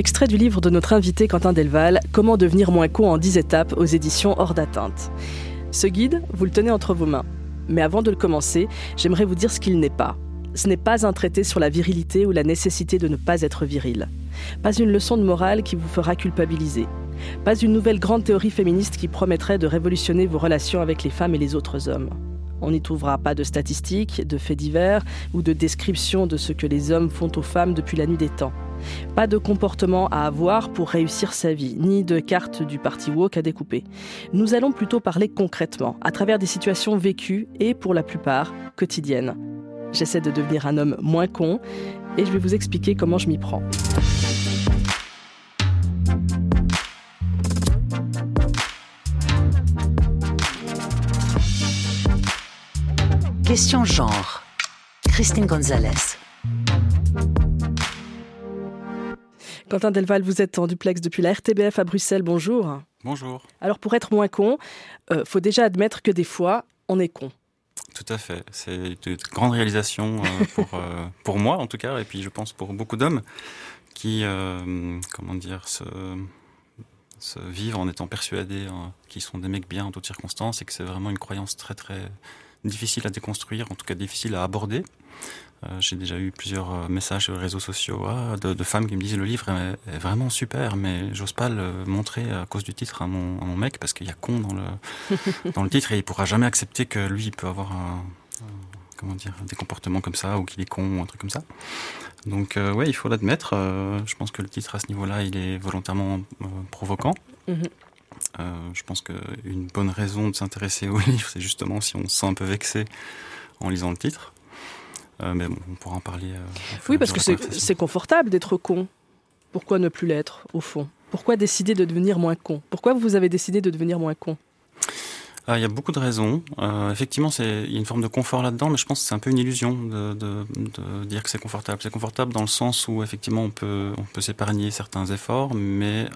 Extrait du livre de notre invité Quentin Delval, Comment devenir moins con en 10 étapes aux éditions Hors d'atteinte. Ce guide, vous le tenez entre vos mains. Mais avant de le commencer, j'aimerais vous dire ce qu'il n'est pas. Ce n'est pas un traité sur la virilité ou la nécessité de ne pas être viril. Pas une leçon de morale qui vous fera culpabiliser. Pas une nouvelle grande théorie féministe qui promettrait de révolutionner vos relations avec les femmes et les autres hommes. On n'y trouvera pas de statistiques, de faits divers ou de descriptions de ce que les hommes font aux femmes depuis la nuit des temps. Pas de comportement à avoir pour réussir sa vie, ni de carte du parti woke à découper. Nous allons plutôt parler concrètement, à travers des situations vécues et pour la plupart quotidiennes. J'essaie de devenir un homme moins con et je vais vous expliquer comment je m'y prends. Question genre. Christine Gonzalez. Quentin Delval, vous êtes en duplex depuis la RTBF à Bruxelles. Bonjour. Bonjour. Alors pour être moins con, euh, faut déjà admettre que des fois, on est con. Tout à fait. C'est une grande réalisation euh, pour, euh, pour moi en tout cas, et puis je pense pour beaucoup d'hommes qui, comment dire, se, se, vivent en étant persuadés qu'ils sont des mecs bien en toutes circonstances et que c'est vraiment une croyance très très difficile à déconstruire, en tout cas difficile à aborder. Euh, j'ai déjà eu plusieurs euh, messages sur les réseaux sociaux ah, de, femmes qui me disent le livre est, vraiment super, mais j'ose pas le montrer à cause du titre à mon, mec parce qu'il y a con dans le, dans le titre et il pourra jamais accepter que lui il peut avoir un, comment dire, des comportements comme ça ou qu'il est con ou un truc comme ça. Donc euh, ouais, il faut l'admettre. je pense que le titre à ce niveau-là, il est volontairement provoquant. Mhm. je pense qu'une bonne raison de s'intéresser au livre, c'est justement si on se sent un peu vexé en lisant le titre. Euh, mais bon, on pourra en parler. Euh, oui, parce que c'est confortable d'être con. Pourquoi ne plus l'être, au fond? Pourquoi décider de devenir moins con? Pourquoi vous avez décidé de devenir moins con? Ah, il y a beaucoup de raisons. Euh, effectivement, il y a une forme de confort là-dedans, mais je pense que c'est un peu une illusion de, dire que c'est confortable. C'est confortable dans le sens où effectivement on peut, on peut s'épargner certains efforts, mais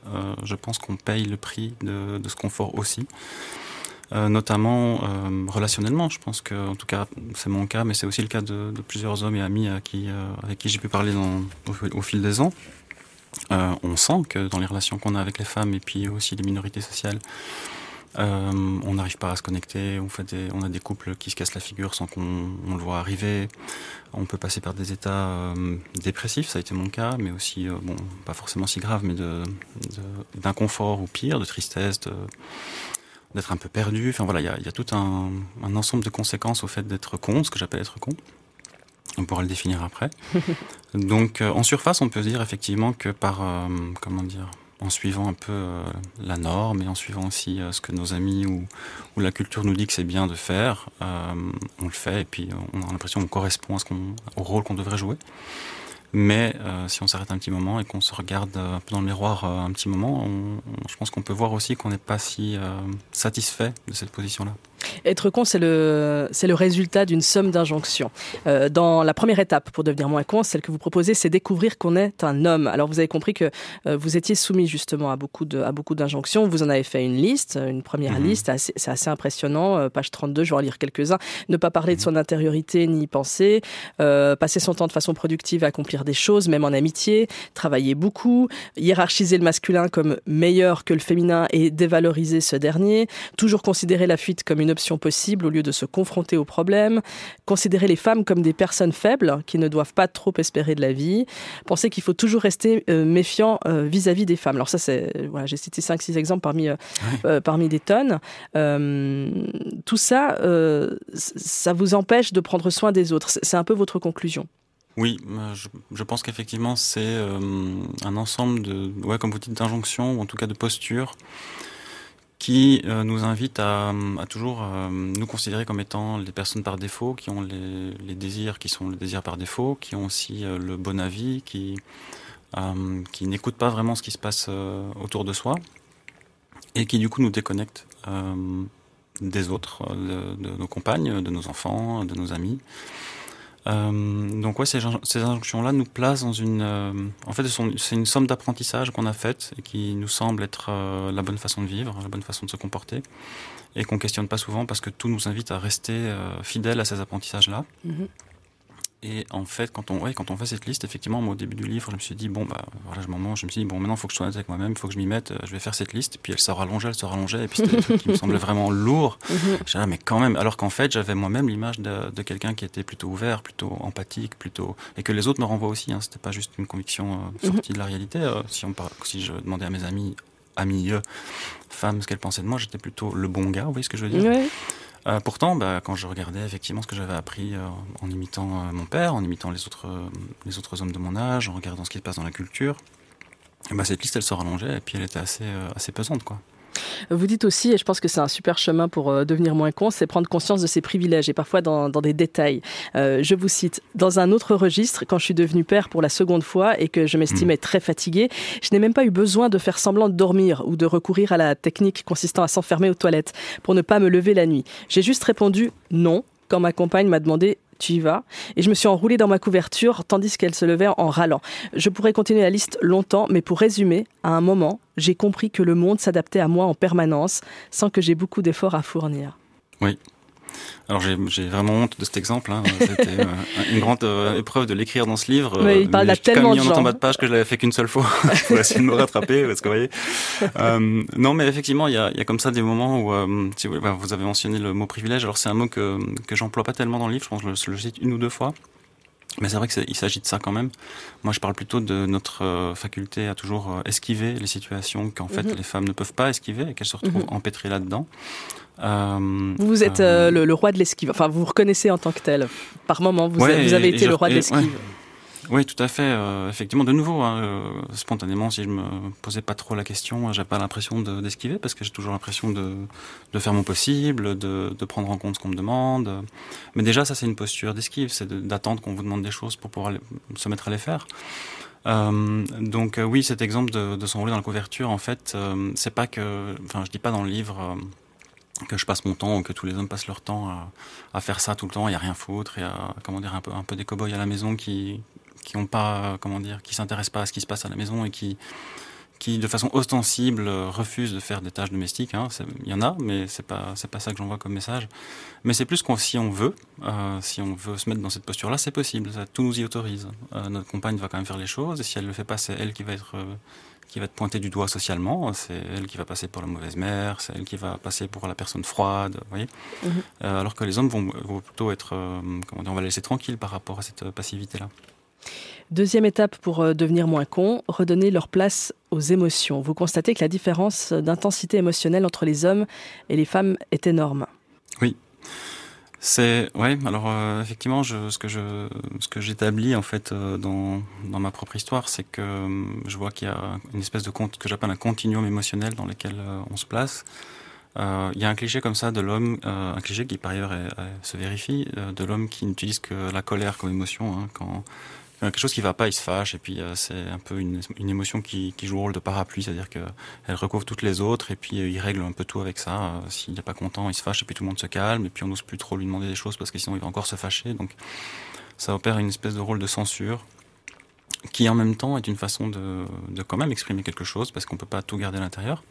je pense qu'on paye le prix de, ce confort aussi. Euh, notamment euh, relationnellement. Je pense que, en tout cas, c'est mon cas, mais c'est aussi le cas de, plusieurs hommes et amis à qui, euh, avec qui j'ai pu parler au, fil des ans. on sent que dans les relations qu'on a avec les femmes et puis aussi les minorités sociales, on n'arrive pas à se connecter. On, fait on a des couples qui se cassent la figure sans qu'on le voit arriver. On peut passer par des états dépressifs, ça a été mon cas, mais aussi, bon, pas forcément si grave, mais d'inconfort ou pire, de tristesse, de, d'être un peu perdu. Enfin voilà, il y a, tout un, ensemble de conséquences au fait d'être con, ce que j'appelle être con. On pourra le définir après. Donc euh, en surface, on peut dire effectivement que par, euh, comment dire, en suivant un peu euh, la norme et en suivant aussi ce que nos amis ou, ou, la culture nous dit que c'est bien de faire, on le fait et puis on a l'impression qu'on correspond à ce qu'on, au rôle qu'on devrait jouer. Mais euh, si on s'arrête un petit moment et qu'on se regarde peu dans le miroir euh, un petit moment, je pense qu'on peut voir aussi qu'on n'est pas si euh, satisfait de cette position-là. Être con, c'est le, c'est le résultat d'une somme d'injonctions. Euh, dans la première étape pour devenir moins con, celle que vous proposez, c'est découvrir qu'on est un homme. Alors vous avez compris que euh, vous étiez soumis justement à beaucoup, de, à beaucoup d'injonctions. Vous en avez fait une liste, une première mhm. liste, c'est assez impressionnant. Euh, page 32, je vais en lire quelques-uns. Ne pas parler de son intériorité ni y penser. passer son temps de façon productive à accomplir des choses, même en amitié. Travailler beaucoup. Hiérarchiser le masculin comme meilleur que le féminin et dévaloriser ce dernier. Toujours considérer la fuite comme une option possible au lieu de se confronter aux problèmes, considérer les femmes comme des personnes faibles qui ne doivent pas trop espérer de la vie, penser qu'il faut toujours rester euh, méfiant euh, vis-à-vis des femmes. Alors ça, c'est voilà, j'ai cité 5-6 exemples parmi, euh, parmi des tonnes. tout ça, ça vous empêche de prendre soin des autres. C'est un peu votre conclusion. Oui, je, je pense qu'effectivement c'est un ensemble de, ouais, comme vous dites, d'injonctions ou en tout cas de postures qui euh, nous invite à, toujours euh, nous considérer comme étant les personnes par défaut, qui ont les, désirs qui sont les désirs par défaut, qui ont aussi euh, le bon avis, qui, qui n'écoutent pas vraiment ce qui se passe autour de soi, et qui du coup nous déconnectent des autres, de, nos compagnes, de nos enfants, de nos amis. Euh, donc ouais, ces, injonctions-là nous placent dans une... Euh, en fait, c'est une somme d'apprentissage qu'on a faite et qui nous semble être euh, la bonne façon de vivre, la bonne façon de se comporter et qu'on questionne pas souvent parce que tout nous invite à rester fidèles à ces apprentissages-là. Mm-hmm. Et en fait, quand on, ouais, quand on fait cette liste, effectivement, moi, au début du livre, je me suis dit, bon, bah, voilà, je m'en je me suis dit, bon, maintenant, il faut que je sois honnête avec moi-même, il faut que je m'y mette, euh, je vais faire cette liste. Et puis elle se rallongeait, elle se rallongeait, et puis c'était des trucs qui me semblaient vraiment lourds. Mhm. J'ai dit, mais quand même, alors qu'en fait, j'avais moi-même l'image de, de quelqu'un qui était plutôt ouvert, plutôt empathique, plutôt, et que les autres me renvoient aussi, hein, c'était pas juste une conviction euh, sortie mhm. de la réalité. Euh, si, on si je demandais à mes amis, amis, femmes, ce qu'elles pensaient de moi, j'étais plutôt le bon gars, vous voyez ce que je veux dire? Euh, pourtant, bah, quand je regardais effectivement ce que j'avais appris euh, en imitant euh, mon père, en imitant les autres, les autres hommes de mon âge, en regardant ce qui se passe dans la culture, bah, cette liste elle se rallongeait et puis elle était assez, assez pesante. quoi. Vous dites aussi, et je pense que c'est un super chemin pour euh, devenir moins con, c'est prendre conscience de ses privilèges et parfois dans, des détails. Euh, je vous cite, dans un autre registre, quand je suis devenu père pour la seconde fois et que je m'estimais très fatigué, je n'ai même pas eu besoin de faire semblant de dormir ou de recourir à la technique consistant à s'enfermer aux toilettes pour ne pas me lever la nuit. J'ai juste répondu non quand ma compagne m'a demandé tu y vas? Et je me suis enroulée dans ma couverture tandis qu'elle se levait en râlant. Je pourrais continuer la liste longtemps, mais pour résumer, à un moment, j'ai compris que le monde s'adaptait à moi en permanence sans que j'ai beaucoup d'efforts à fournir. Oui, alors j'ai vraiment honte de cet exemple. Hein. C'était euh, une grande euh, épreuve de l'écrire dans ce livre. Mais il parle tellement de gens. en bas de page que je l'avais fait qu'une seule fois pour essayer de me rattraper. Parce que vous voyez. Euh, non, mais effectivement, il y a, y a, comme ça des moments où euh, si vous, vous, avez mentionné le mot privilège. Alors c'est un mot que que j'emploie pas tellement dans le livre. Je pense que je le cite une ou deux fois. Mais c'est vrai qu'il s'agit de ça quand même. Moi, je parle plutôt de notre faculté à toujours esquiver les situations qu'en fait mhm. les femmes ne peuvent pas esquiver et qu'elles se retrouvent mhm. empêtrées là-dedans. Euh, vous êtes euh, le, roi de l'esquive. Enfin, vous vous reconnaissez en tant que tel. Par moment, vous, avez été le roi de l'esquive. Oui, tout à fait. Euh, effectivement, de nouveau, hein, spontanément, si je me posais pas trop la question, j'ai pas l'impression d'esquiver parce que j'ai toujours l'impression de, faire mon possible, de, prendre en compte ce qu'on me demande. Mais déjà, ça, c'est une posture d'esquive, c'est d'attendre qu'on vous demande des choses pour pouvoir se mettre à les faire. Euh, donc oui, cet exemple de, de s'enrouler dans la couverture, en fait, c'est pas que, enfin, je dis pas dans le livre que je passe mon temps, ou que tous les hommes passent leur temps à, faire ça tout le temps, il y a rien foutre, et à, comment dire, un peu, un peu des cow-boys à la maison qui, qui ont pas, comment dire, qui s'intéressent pas à ce qui se passe à la maison et qui, qui de façon ostensible refusent de faire des tâches domestiques. Hein. Il y en a, mais c'est pas, c'est pas ça que j'envoie comme message. Mais c'est plus qu'on, si on veut, euh, si on veut se mettre dans cette posture-là, c'est possible. Ça, tout nous y autorise. Euh, notre compagne va quand même faire les choses, et si elle le fait pas, c'est elle qui va être euh, qui va être pointée du doigt socialement. C'est elle qui va passer pour la mauvaise mère, c'est elle qui va passer pour la personne froide, vous voyez. Mhm. Euh, alors que les hommes vont, plutôt être, euh, comment dire, on va les laisser tranquilles par rapport à cette passivité-là. Deuxième étape pour euh, devenir moins con, redonner leur place aux émotions. Vous constatez que la différence d'intensité émotionnelle entre les hommes et les femmes est énorme. Oui, c'est ouais. Alors euh, effectivement, ce que je ce que j'établis en fait euh, dans dans ma propre histoire, c'est que je vois qu'il y a une espèce de compte que j'appelle un continuum émotionnel dans lequel on se place. Il y a un cliché comme ça de l'homme, un cliché qui par ailleurs se vérifie, de l'homme qui n'utilise que la colère comme émotion. Hein, quand quelque chose qui va pas, il se fâche, et puis euh, c'est un peu une, émotion qui, joue le rôle de parapluie, c'est-à-dire qu'elle recouvre toutes les autres, et puis euh, il règle un peu tout avec ça. Euh, s'il n'est pas content, il se fâche, et puis tout le monde se calme, et puis on n'ose plus trop lui demander des choses parce que sinon il va encore se fâcher. Donc ça opère une espèce de rôle de censure qui en même temps est une façon de, de quand même exprimer quelque chose parce qu'on peut pas tout garder à l'intérieur.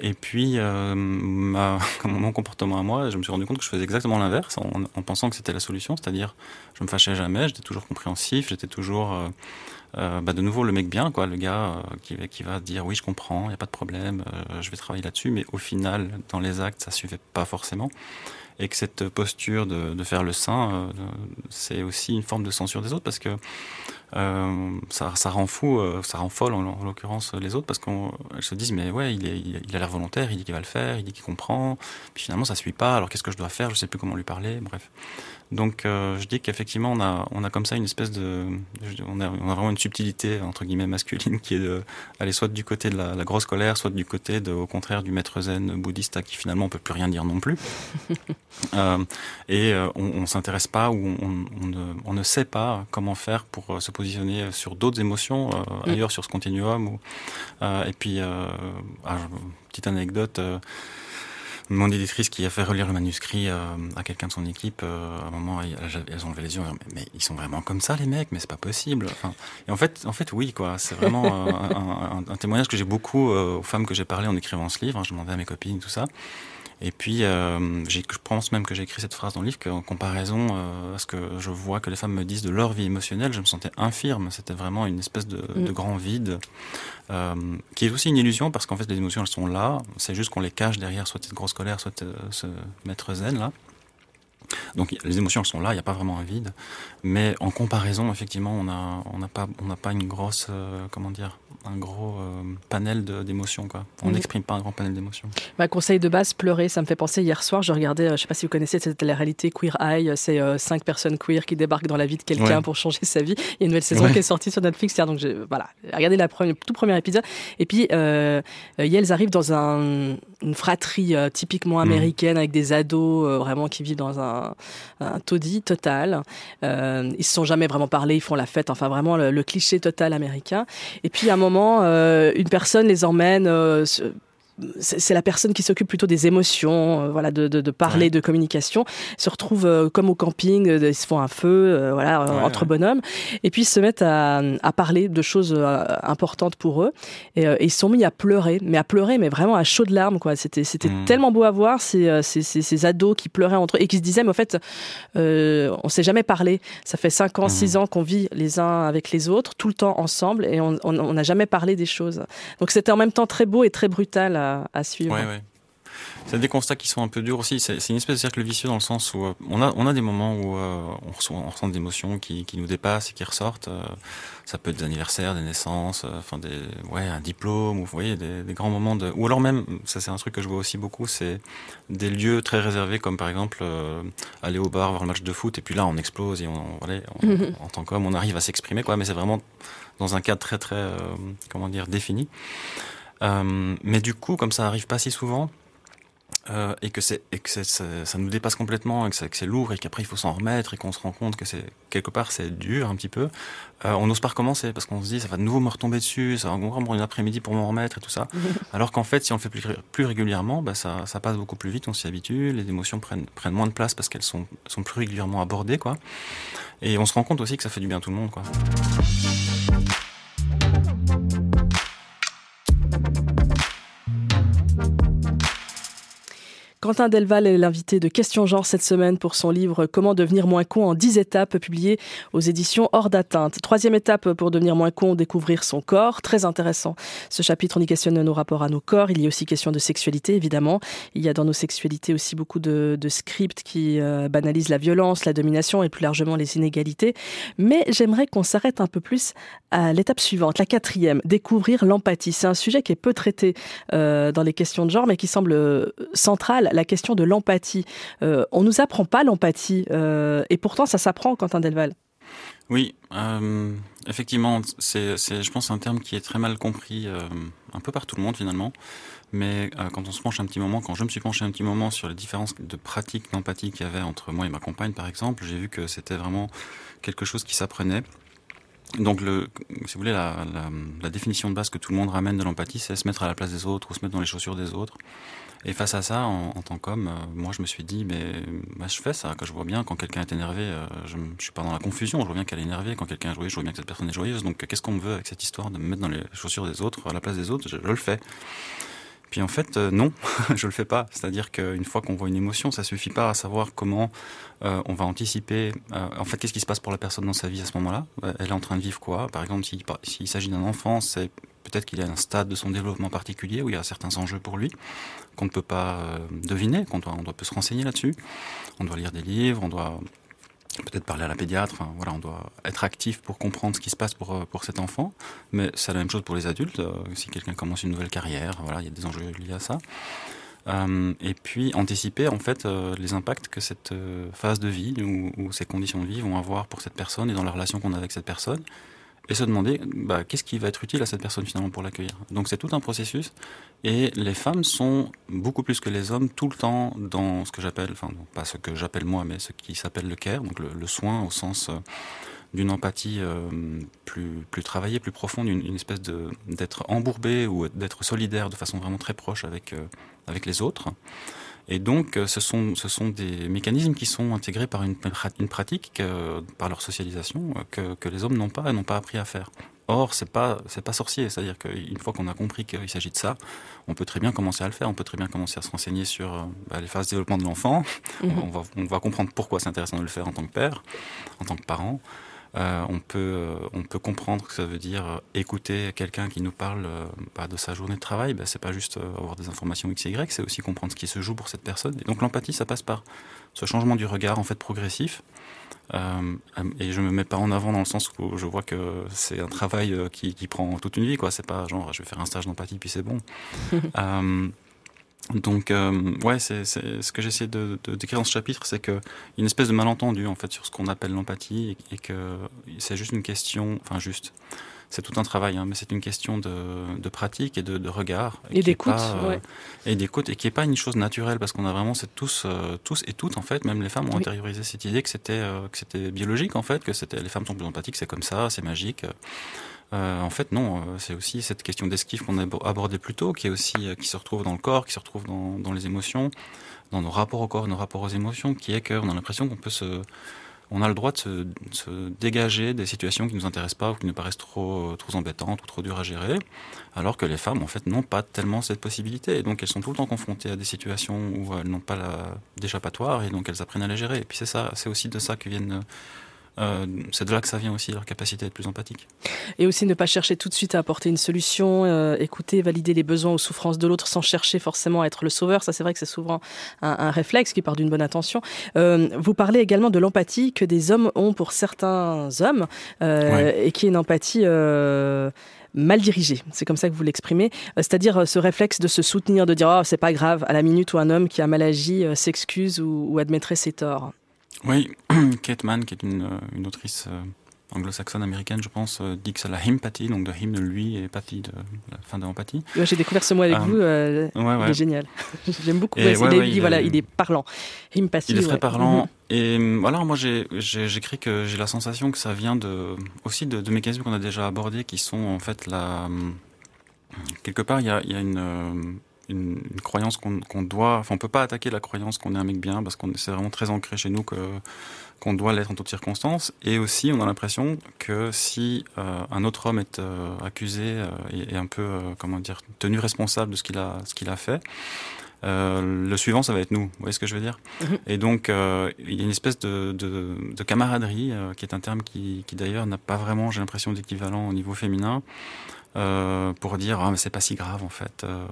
Et puis, euh, ma, mon comportement à moi, je me suis rendu compte que je faisais exactement l'inverse en, en, pensant que c'était la solution, c'est-à-dire je me fâchais jamais, j'étais toujours compréhensif, j'étais toujours euh, bah de nouveau le mec bien, quoi, le gars euh, qui, va dire oui je comprends, il n'y a pas de problème, euh, je vais travailler là-dessus, mais au final dans les actes ça suivait pas forcément et que cette posture de, faire le euh, c'est aussi une forme de censure des autres parce que ça, rend fou, ça rend folle en, en l'occurrence les autres parce qu'elles se disent mais ouais il a l'air volontaire, il dit qu'il va le faire, il dit qu'il comprend, puis finalement ça suit pas, alors qu'est-ce que je dois faire, je sais plus comment lui parler, bref. Donc euh, je dis qu'effectivement on a, on a comme ça une espèce de, on a, on a vraiment une subtilité entre guillemets masculine qui est de aller soit du côté de la, la grosse colère, soit du côté de, au contraire du maître zen bouddhiste à qui finalement on peut plus rien dire non plus. euh, et euh, on, on s'intéresse pas ou on, on, ne, on, ne, sait pas comment faire pour se positionner sur d'autres émotions euh, mm. ailleurs sur ce continuum. Ou, et puis, ah, petite anecdote. Mon éditrice qui a fait relire le manuscrit euh, à quelqu'un de son équipe, euh, à un moment, elles, ont levé les yeux, mais, mais, ils sont vraiment comme ça, les mecs, mais c'est pas possible. Et en fait, en fait, oui, quoi. C'est vraiment euh, un, un, témoignage que j'ai beaucoup aux femmes que j'ai parlé en écrivant ce livre. Hein, je demandais à mes copines tout ça. Et puis, euh, je pense même que j'ai écrit cette phrase dans le livre qu'en comparaison euh, à ce que je vois que les femmes me disent de leur vie émotionnelle, je me sentais infirme. C'était vraiment une espèce de, de mm. grand vide, euh, qui est aussi une illusion parce qu'en fait, les émotions, elles sont là. C'est juste qu'on les cache derrière soit cette grosse colère, soit ce maître zen là. Donc les émotions elles sont là, il n'y a pas vraiment un vide, mais en comparaison, effectivement, on n'a on pas on n'a pas une grosse euh, comment dire un gros euh, panel d'émotions. On n'exprime pas un grand panel d'émotions. Ma conseil de base, pleurer, ça me fait penser hier soir, je regardais, euh, je sais pas si vous connaissez cette la réalité Queer Eye, c'est cinq personnes queer qui débarquent dans la vie de quelqu'un pour changer sa vie. Il y a une nouvelle saison qui est sortie sur Netflix hier, donc je, voilà, regardez la première, tout premier épisode. Et puis euh, elles arrivent dans un, une fratrie typiquement mm. américaine avec des ados vraiment qui vivent dans un un, taudis total. Euh, ils se sont jamais vraiment parlé, ils font la fête, enfin vraiment le, cliché total américain. Et puis à un moment, euh, une personne les emmène euh, c'est la personne qui s'occupe plutôt des émotions, euh, voilà, de, de, de parler, de communication, se retrouve euh, comme au camping, euh, ils se font un feu, voilà, entre bonhommes, et puis ils se mettent à, à parler de choses importantes pour eux, et, ils se sont mis à pleurer, mais à pleurer, mais vraiment à chaud de larmes, quoi. C'était, c'était mmh. tellement beau à voir ces, ces, ces, ados qui pleuraient entre eux et qui se disaient, mais en fait, on s'est jamais parlé. Ça fait 5 ans, 6 mmh. ans qu'on vit les uns avec les autres, tout le temps ensemble, et on n'a jamais parlé des choses. Donc c'était en même temps très beau et très brutal à, suivre. Ouais, ouais. C'est des constats qui sont un peu durs aussi. C'est une espèce de cercle vicieux dans le sens où euh, on, a, on a des moments où euh, on, ressent, on, ressent, des émotions qui, qui, nous dépassent et qui ressortent. Euh, ça peut être des anniversaires, des naissances, enfin des, ouais, un diplôme, ou vous voyez, des, des, grands moments de. Ou alors même, ça c'est un truc que je vois aussi beaucoup, c'est des lieux très réservés comme par exemple aller au bar voir le match de foot et puis là on explose et on, voilà, en tant qu'homme on arrive à s'exprimer quoi. Mais c'est vraiment dans un cadre très très comment dire défini. Euh, mais du coup, comme ça arrive pas si souvent, euh, et que, c'est, et que c'est, ça, ça, nous dépasse complètement, et que, c'est, que c'est lourd, et qu'après il faut s'en remettre, et qu'on se rend compte que c'est quelque part c'est dur un petit peu, euh, on n'ose pas recommencer parce qu'on se dit ça va de nouveau me retomber dessus, ça va encore une après-midi pour m'en remettre et tout ça. Alors qu'en fait, si on le fait plus, plus régulièrement, bah, ça, ça, passe beaucoup plus vite, on s'y habitue, les émotions prennent, prennent moins de place parce qu'elles sont, sont plus régulièrement abordées, quoi. Et on se rend compte aussi que ça fait du bien à tout le monde, quoi. Quentin Delval est l'invité de Question Genre cette semaine pour son livre Comment devenir moins con en 10 étapes publié aux éditions Hors d'atteinte. Troisième étape pour devenir moins con, découvrir son corps. Très intéressant. Ce chapitre, on y questionne nos rapports à nos corps. Il y a aussi question de sexualité, évidemment. Il y a dans nos sexualités aussi beaucoup de, scripts qui euh, banalisent la violence, la domination et plus largement les inégalités. Mais j'aimerais qu'on s'arrête un peu plus à l'étape suivante, la quatrième, découvrir l'empathie. C'est un sujet qui est peu traité euh, dans les questions de genre, mais qui semble euh, central la question de l'empathie. Euh, on nous apprend pas l'empathie, euh, et pourtant ça s'apprend, Quentin Delval. Oui, euh, effectivement, c'est, je pense, un terme qui est très mal compris euh, un peu par tout le monde finalement. Mais quand on se penche un petit moment, quand je me suis penché un petit moment sur les différences de pratiques d'empathie qu'il y avait entre moi et ma compagne, par exemple, j'ai vu que c'était vraiment quelque chose qui s'apprenait. Donc, le, si vous voulez, la, la, la, définition de base que tout le monde ramène de l'empathie, c'est se mettre à la place des autres ou se mettre dans les chaussures des autres. Et face à ça, en, en tant qu'homme, euh, moi je me suis dit, mais bah, je fais ça, que je vois bien quand quelqu'un est énervé, euh, je ne suis pas dans la confusion, je vois bien qu'elle est énervée, quand quelqu'un est joyeux, je vois bien que cette personne est joyeuse, donc qu'est-ce qu'on me veut avec cette histoire de me mettre dans les chaussures des autres, à la place des autres, je le fais. Puis en fait, euh, non, je le fais pas. C'est-à-dire qu'une fois qu'on voit une émotion, ça suffit pas à savoir comment euh, on va anticiper. Euh, en fait, qu'est-ce qui se passe pour la personne dans sa vie à ce moment-là Elle est en train de vivre quoi? Par exemple, s'il si, s'agit d'un enfant, c'est peut-être qu'il à un stade de son développement particulier où il y a certains enjeux pour lui qu'on ne peut pas deviner, qu'on doit, on doit peut se renseigner là-dessus. On doit lire des livres, on doit peut-être parler à la pédiatre. Enfin, voilà, on doit être actif pour comprendre ce qui se passe pour, euh, pour cet enfant. Mais c'est la même chose pour les adultes. Euh, si quelqu'un commence une nouvelle carrière, voilà, il y a des enjeux liés à ça. Euh, et puis anticiper en fait euh, les impacts que cette euh, phase de vie ou, ou, ces conditions de vie vont avoir pour cette personne et dans la relation qu'on a avec cette personne et se demander bah, qu'est-ce qui va être utile à cette personne finalement pour l'accueillir? Donc c'est tout un processus et les femmes sont beaucoup plus que les hommes tout le temps dans ce que j'appelle, enfin pas ce que j'appelle moi, mais ce qui s'appelle le care, donc le, soin au sens euh, d'une empathie euh, plus, plus travaillée, plus profonde, une, une espèce de d'être embourbé ou d'être solidaire de façon vraiment très proche avec, euh, avec les autres. Et donc, euh, ce sont, ce sont des mécanismes qui sont intégrés par une, une pratique, euh, par leur socialisation, euh, que, que les hommes n'ont pas et n'ont pas appris à faire. Or, c'est pas c'est pas sorcier. C'est-à-dire qu'une fois qu'on a compris qu'il s'agit de ça, on peut très bien commencer à le faire. On peut très bien commencer à se renseigner sur euh, bah, les phases de développement de l'enfant. Mhm. On, va, on va comprendre pourquoi c'est intéressant de le faire en tant que père, en tant que parent. Euh, on, peut, euh, on peut comprendre que ça veut dire euh, écouter quelqu'un qui nous parle bah, de sa journée de travail. Bah, c'est pas juste avoir des informations X et Y, c'est aussi comprendre ce qui se joue pour cette personne. Et donc l'empathie, ça passe par ce changement du regard en fait progressif. et je me mets pas en avant dans le sens où je vois que c'est un travail qui, qui, prend toute une vie. quoi. C'est pas genre je vais faire un stage d'empathie puis c'est bon. Donc, euh, ouais, c'est ce que j'essaie de, de, décrire dans ce chapitre, c'est qu'il y a une espèce de malentendu en fait sur ce qu'on appelle l'empathie et, que c'est juste une question, enfin juste, c'est tout un travail, hein, mais c'est une question de, de, pratique et de, de regard et, d'écoute, euh, et d'écoute et qui est pas une chose naturelle parce qu'on a vraiment c'est tous, euh, tous et toutes en fait, même les femmes ont intériorisé cette idée que c'était que c'était biologique en fait, que c'était les femmes sont plus empathiques, c'est comme ça, c'est magique. Euh, en fait, non. Euh, c'est aussi cette question d'esquive qu'on a abordée plus tôt, qui est aussi euh, qui se retrouve dans le corps, qui se retrouve dans, les émotions, dans nos rapports au corps, nos rapports aux émotions, qui est qu'on a l'impression qu'on peut se, on a le droit de se, dégager des situations qui nous intéressent pas ou qui nous paraissent trop, trop embêtantes ou trop dures à gérer, alors que les femmes, en fait, n'ont pas tellement cette possibilité. Et donc, elles sont tout le temps confrontées à des situations où elles n'ont pas d'échappatoire et donc elles apprennent à les gérer. Et puis, c'est ça, c'est aussi de ça que viennent euh, c'est de là que ça vient aussi, leur capacité à être plus empathique. Et aussi ne pas chercher tout de suite à apporter une solution, euh, écouter, valider les besoins ou souffrances de l'autre sans chercher forcément à être le sauveur. Ça, c'est vrai que c'est souvent un, réflexe qui part d'une bonne intention. Euh, vous parlez également de l'empathie que des hommes ont pour certains hommes et qui est une empathie mal dirigée. C'est comme ça que vous l'exprimez. C'est-à-dire ce réflexe de se soutenir, de dire oh, c'est pas grave à la minute où un homme qui a mal agi s'excuse ou, ou admettrait ses torts. Oui, Kate Mann, qui est une, euh, une autrice euh, anglo-saxonne américaine, je pense, euh, dit que c'est la hympathie, donc de hym de lui et pathie de la fin de empathie. J'ai découvert ce mot avec vous, il est génial. J'aime beaucoup. il, est, voilà, il est parlant. Hympathie. Il est très parlant. Mm-hmm. Et voilà, moi j'écris que j'ai la sensation que ça vient de, aussi de, de mécanismes qu'on a déjà abordés, qui sont en fait la. Quelque part, il y a, il y a une une, croyance qu'on doit. Enfin, on peut pas attaquer la croyance qu'on est un mec bien parce qu'on c'est vraiment très ancré chez nous que qu'on doit l'être en toutes circonstances. Et aussi, on a l'impression que si euh, un autre homme est euh, accusé euh, et, un peu, comment dire, tenu responsable de ce qu'il a, ce qu'il a fait. le suivant, ça va être nous. Vous voyez ce que je veux dire? Mhm. Et donc, il y a une espèce de, de, de camaraderie, qui est un terme qui, qui d'ailleurs n'a pas vraiment, j'ai l'impression, d'équivalent au niveau féminin, euh, pour dire ah mais c'est pas si grave en fait euh,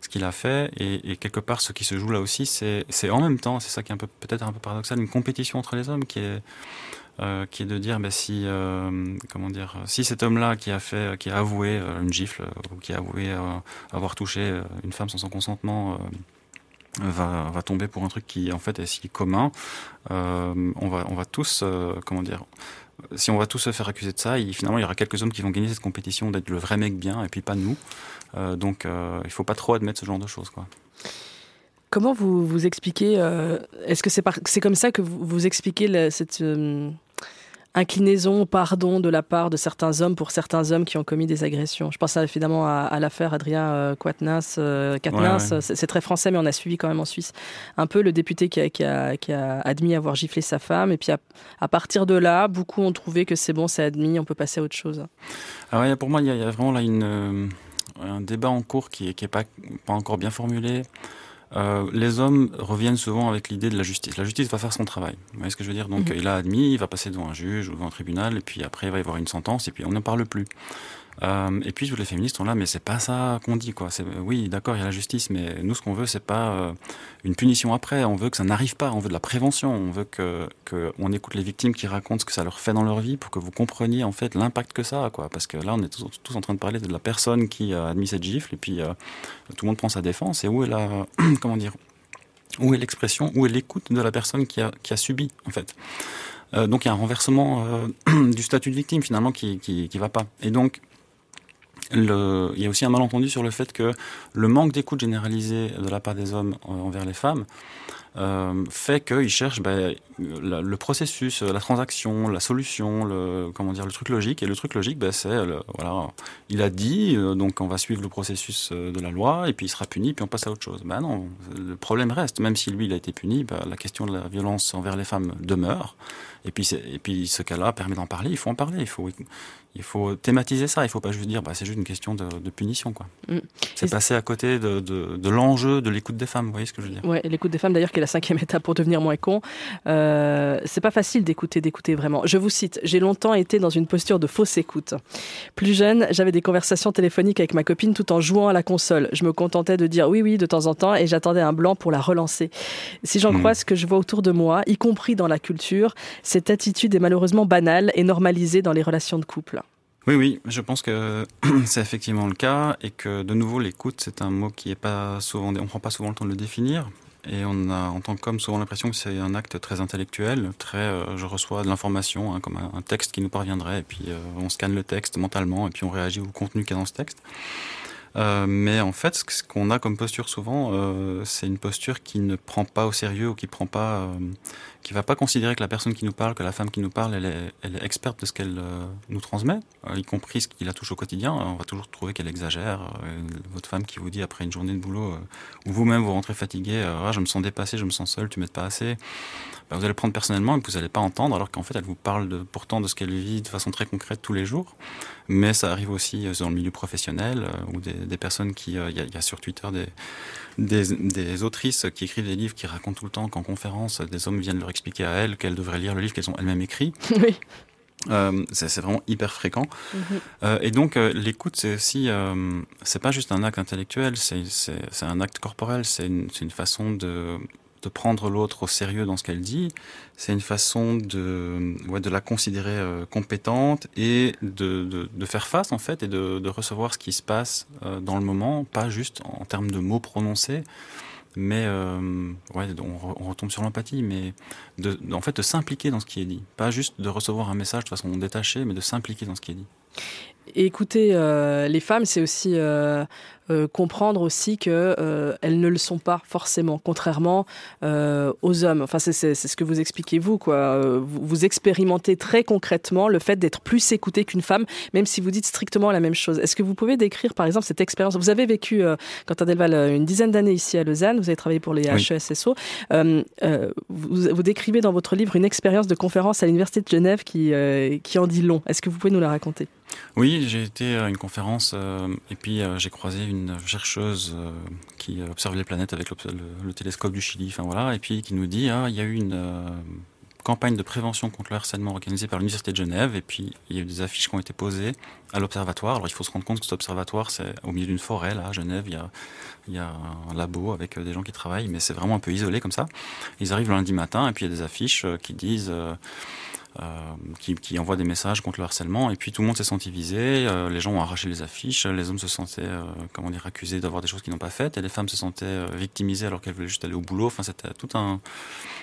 ce qu'il a fait. Et, et, quelque part ce qui se joue là aussi c'est en même temps c'est ça qui est un peu peut-être un peu paradoxal une compétition entre les hommes qui est euh, qui est de dire bah, si euh, comment dire si cet homme-là qui a fait qui a avoué euh, une gifle ou qui a avoué avoir touché une femme sans son consentement va, va tomber pour un truc qui en fait est si commun on va on va tous comment dire si on va tous se faire accuser de ça, finalement, il y aura quelques hommes qui vont gagner cette compétition d'être le vrai mec bien, et puis pas nous. Euh, donc, euh, il faut pas trop admettre ce genre de choses. Comment vous vous expliquez euh, Est-ce que c'est c'est comme ça que vous, vous expliquez cette euh, inclinaison pardon de la part de certains hommes pour certains hommes qui ont commis des agressions. Je pense évidemment à, l'affaire Adrien euh, Quatnas, euh, c'est très français, mais on a suivi quand même en Suisse un peu le député qui a, admis avoir giflé sa femme. Et puis à, partir de là, beaucoup ont trouvé que c'est bon, c'est admis, on peut passer à autre chose. Alors, pour moi, il y, a vraiment là une, euh, un débat en cours qui n'est qui est pas, pas encore bien formulé. Euh, les hommes reviennent souvent avec l'idée de la justice. La justice va faire son travail. Vous voyez ce que je veux dire? Donc, mhm. il a admis, il va passer devant un juge ou devant un tribunal, et puis après, il va y avoir une sentence, et puis on ne parle plus. Euh, et puis tous les féministes sont là, mais c'est pas ça qu'on dit, quoi. Oui, d'accord, il y a la justice, mais nous, ce qu'on veut, c'est pas euh, une punition après. On veut que ça n'arrive pas. On veut de la prévention. On veut que, que on écoute les victimes qui racontent ce que ça leur fait dans leur vie pour que vous compreniez en fait l'impact que ça a, quoi. Parce que là, on est tous, en train de parler de la personne qui a admis cette gifle, et puis euh, tout le monde prend sa défense. Et où est la, comment dire, où est l'expression, où est l'écoute de la personne qui a, qui a subi, en fait? donc il y a un renversement du statut de victime finalement qui, qui, qui va pas. Et donc il y a aussi un malentendu sur le fait que le manque d'écoute généralisée de la part des hommes envers les femmes euh, fait qu'ils cherchent ben, le, processus, la transaction, la solution, le comment dire, le truc logique. Et le truc logique, ben, c'est voilà, il a dit, euh, donc on va suivre le processus euh, de la loi, et puis il sera puni, puis on passe à autre chose. Ben non, le problème reste. Même si lui il a été puni, ben, la question de la violence envers les femmes demeure. Et puis, et puis ce cas-là permet d'en parler. Il faut en parler. Il faut, il faut thématiser ça. Il ne faut pas juste dire, bah, c'est juste une question de, punition, quoi. Mm. C'est passer à côté de, de, l'enjeu de l'écoute des femmes. Vous voyez ce que je veux dire? Ouais, l'écoute des femmes, d'ailleurs, qui la cinquième étape pour devenir moins con. Euh, c'est pas facile d'écouter, d'écouter vraiment. Je vous cite. J'ai longtemps été dans une posture de fausse écoute. Plus jeune, j'avais des conversations téléphoniques avec ma copine tout en jouant à la console. Je me contentais de dire oui, oui de temps en temps, et j'attendais un blanc pour la relancer. Si j'en mm. crois ce que je vois autour de moi, y compris dans la culture, cette attitude est malheureusement banale et normalisée dans les relations de couple. Oui, oui, je pense que c'est effectivement le cas et que de nouveau l'écoute c'est un mot qui est pas souvent, on prend pas souvent le temps de le définir et on a en tant qu'homme souvent l'impression que c'est un acte très intellectuel, très, euh, je reçois de l'information hein, comme un, texte qui nous parviendrait et puis euh, on scanne le texte mentalement et puis on réagit au contenu qu'il y a dans ce texte. Euh, mais en fait, ce qu'on a comme posture souvent, euh, c'est une posture qui ne prend pas au sérieux ou qui prend pas, euh, qui va pas considérer que la personne qui nous parle, que la femme qui nous parle, elle est, elle est experte de ce qu'elle euh, nous transmet, euh, y compris ce qui la touche au quotidien. On va toujours trouver qu'elle exagère. votre femme qui vous dit après une journée de boulot, ou vous-même vous rentrez fatigué, ah, je me sens dépassé, je me sens seul, tu m'aides pas assez. Bah, vous allez le prendre personnellement et vous n'allez pas entendre, alors qu'en fait, elle vous parle de, pourtant de ce qu'elle vit de façon très concrète tous les jours. Mais ça arrive aussi euh, dans le milieu professionnel, euh, ou des, des personnes qui... Euh, il y, y, a sur Twitter des, des, des, autrices qui écrivent des livres qui racontent tout le temps qu'en conférence, des hommes viennent leur expliquer à elles qu'elles devraient lire le livre qu'elles ont elles-mêmes écrit. Oui. Euh, c'est vraiment hyper fréquent. Mm -hmm. euh, et donc euh, l'écoute, c'est aussi, c'est pas juste un acte intellectuel, c'est un acte corporel, c'est une, une, façon de de prendre l'autre au sérieux dans ce qu'elle dit, c'est une façon de, ouais, de la considérer compétente et de, de, de, faire face en fait et de, de recevoir ce qui se passe dans le moment, pas juste en termes de mots prononcés, mais euh, ouais, on, retombe sur l'empathie, mais de, en fait de s'impliquer dans ce qui est dit, pas juste de recevoir un message de façon détachée, mais de s'impliquer dans ce qui est dit. Et écouter euh, les femmes, c'est aussi euh, euh, comprendre aussi que euh, elles ne le sont pas forcément, contrairement euh, aux hommes. Enfin, c'est ce que vous expliquez vous, quoi. Vous, vous expérimentez très concrètement le fait d'être plus écouté qu'une femme, même si vous dites strictement la même chose. Est-ce que vous pouvez décrire, par exemple, cette expérience? Vous avez vécu, Quentin Delval, une dizaine d'années ici à Lausanne. Vous avez travaillé pour les oui. HESSO. Vous, vous décrivez dans votre livre une expérience de conférence à l'université de Genève qui, qui en dit long. Est-ce que vous pouvez nous la raconter? Oui, j'ai été à une conférence euh, et puis euh, j'ai croisé une chercheuse euh, qui observe les planètes avec le, le, le, télescope du Chili, enfin voilà, et puis qui nous dit ah il y a eu une euh, campagne de prévention contre le harcèlement organisée par l'université de Genève et puis il y a eu des affiches qui ont été posées à l'observatoire. Alors il faut se rendre compte que cet observatoire c'est au milieu d'une forêt là à Genève, il y a il y a un labo avec des gens qui travaillent mais c'est vraiment un peu isolé comme ça. Ils arrivent le lundi matin et puis il y a des affiches qui disent euh, euh, qui, qui envoie des messages contre le harcèlement. Et puis tout le monde s'est senti visé. Euh, les gens ont arraché les affiches. Les hommes se sentaient, euh, comment dire, accusés d'avoir des choses qu'ils n'ont pas faites. Et les femmes se sentaient euh, victimisées alors qu'elles voulaient juste aller au boulot. Enfin, c'était tout un,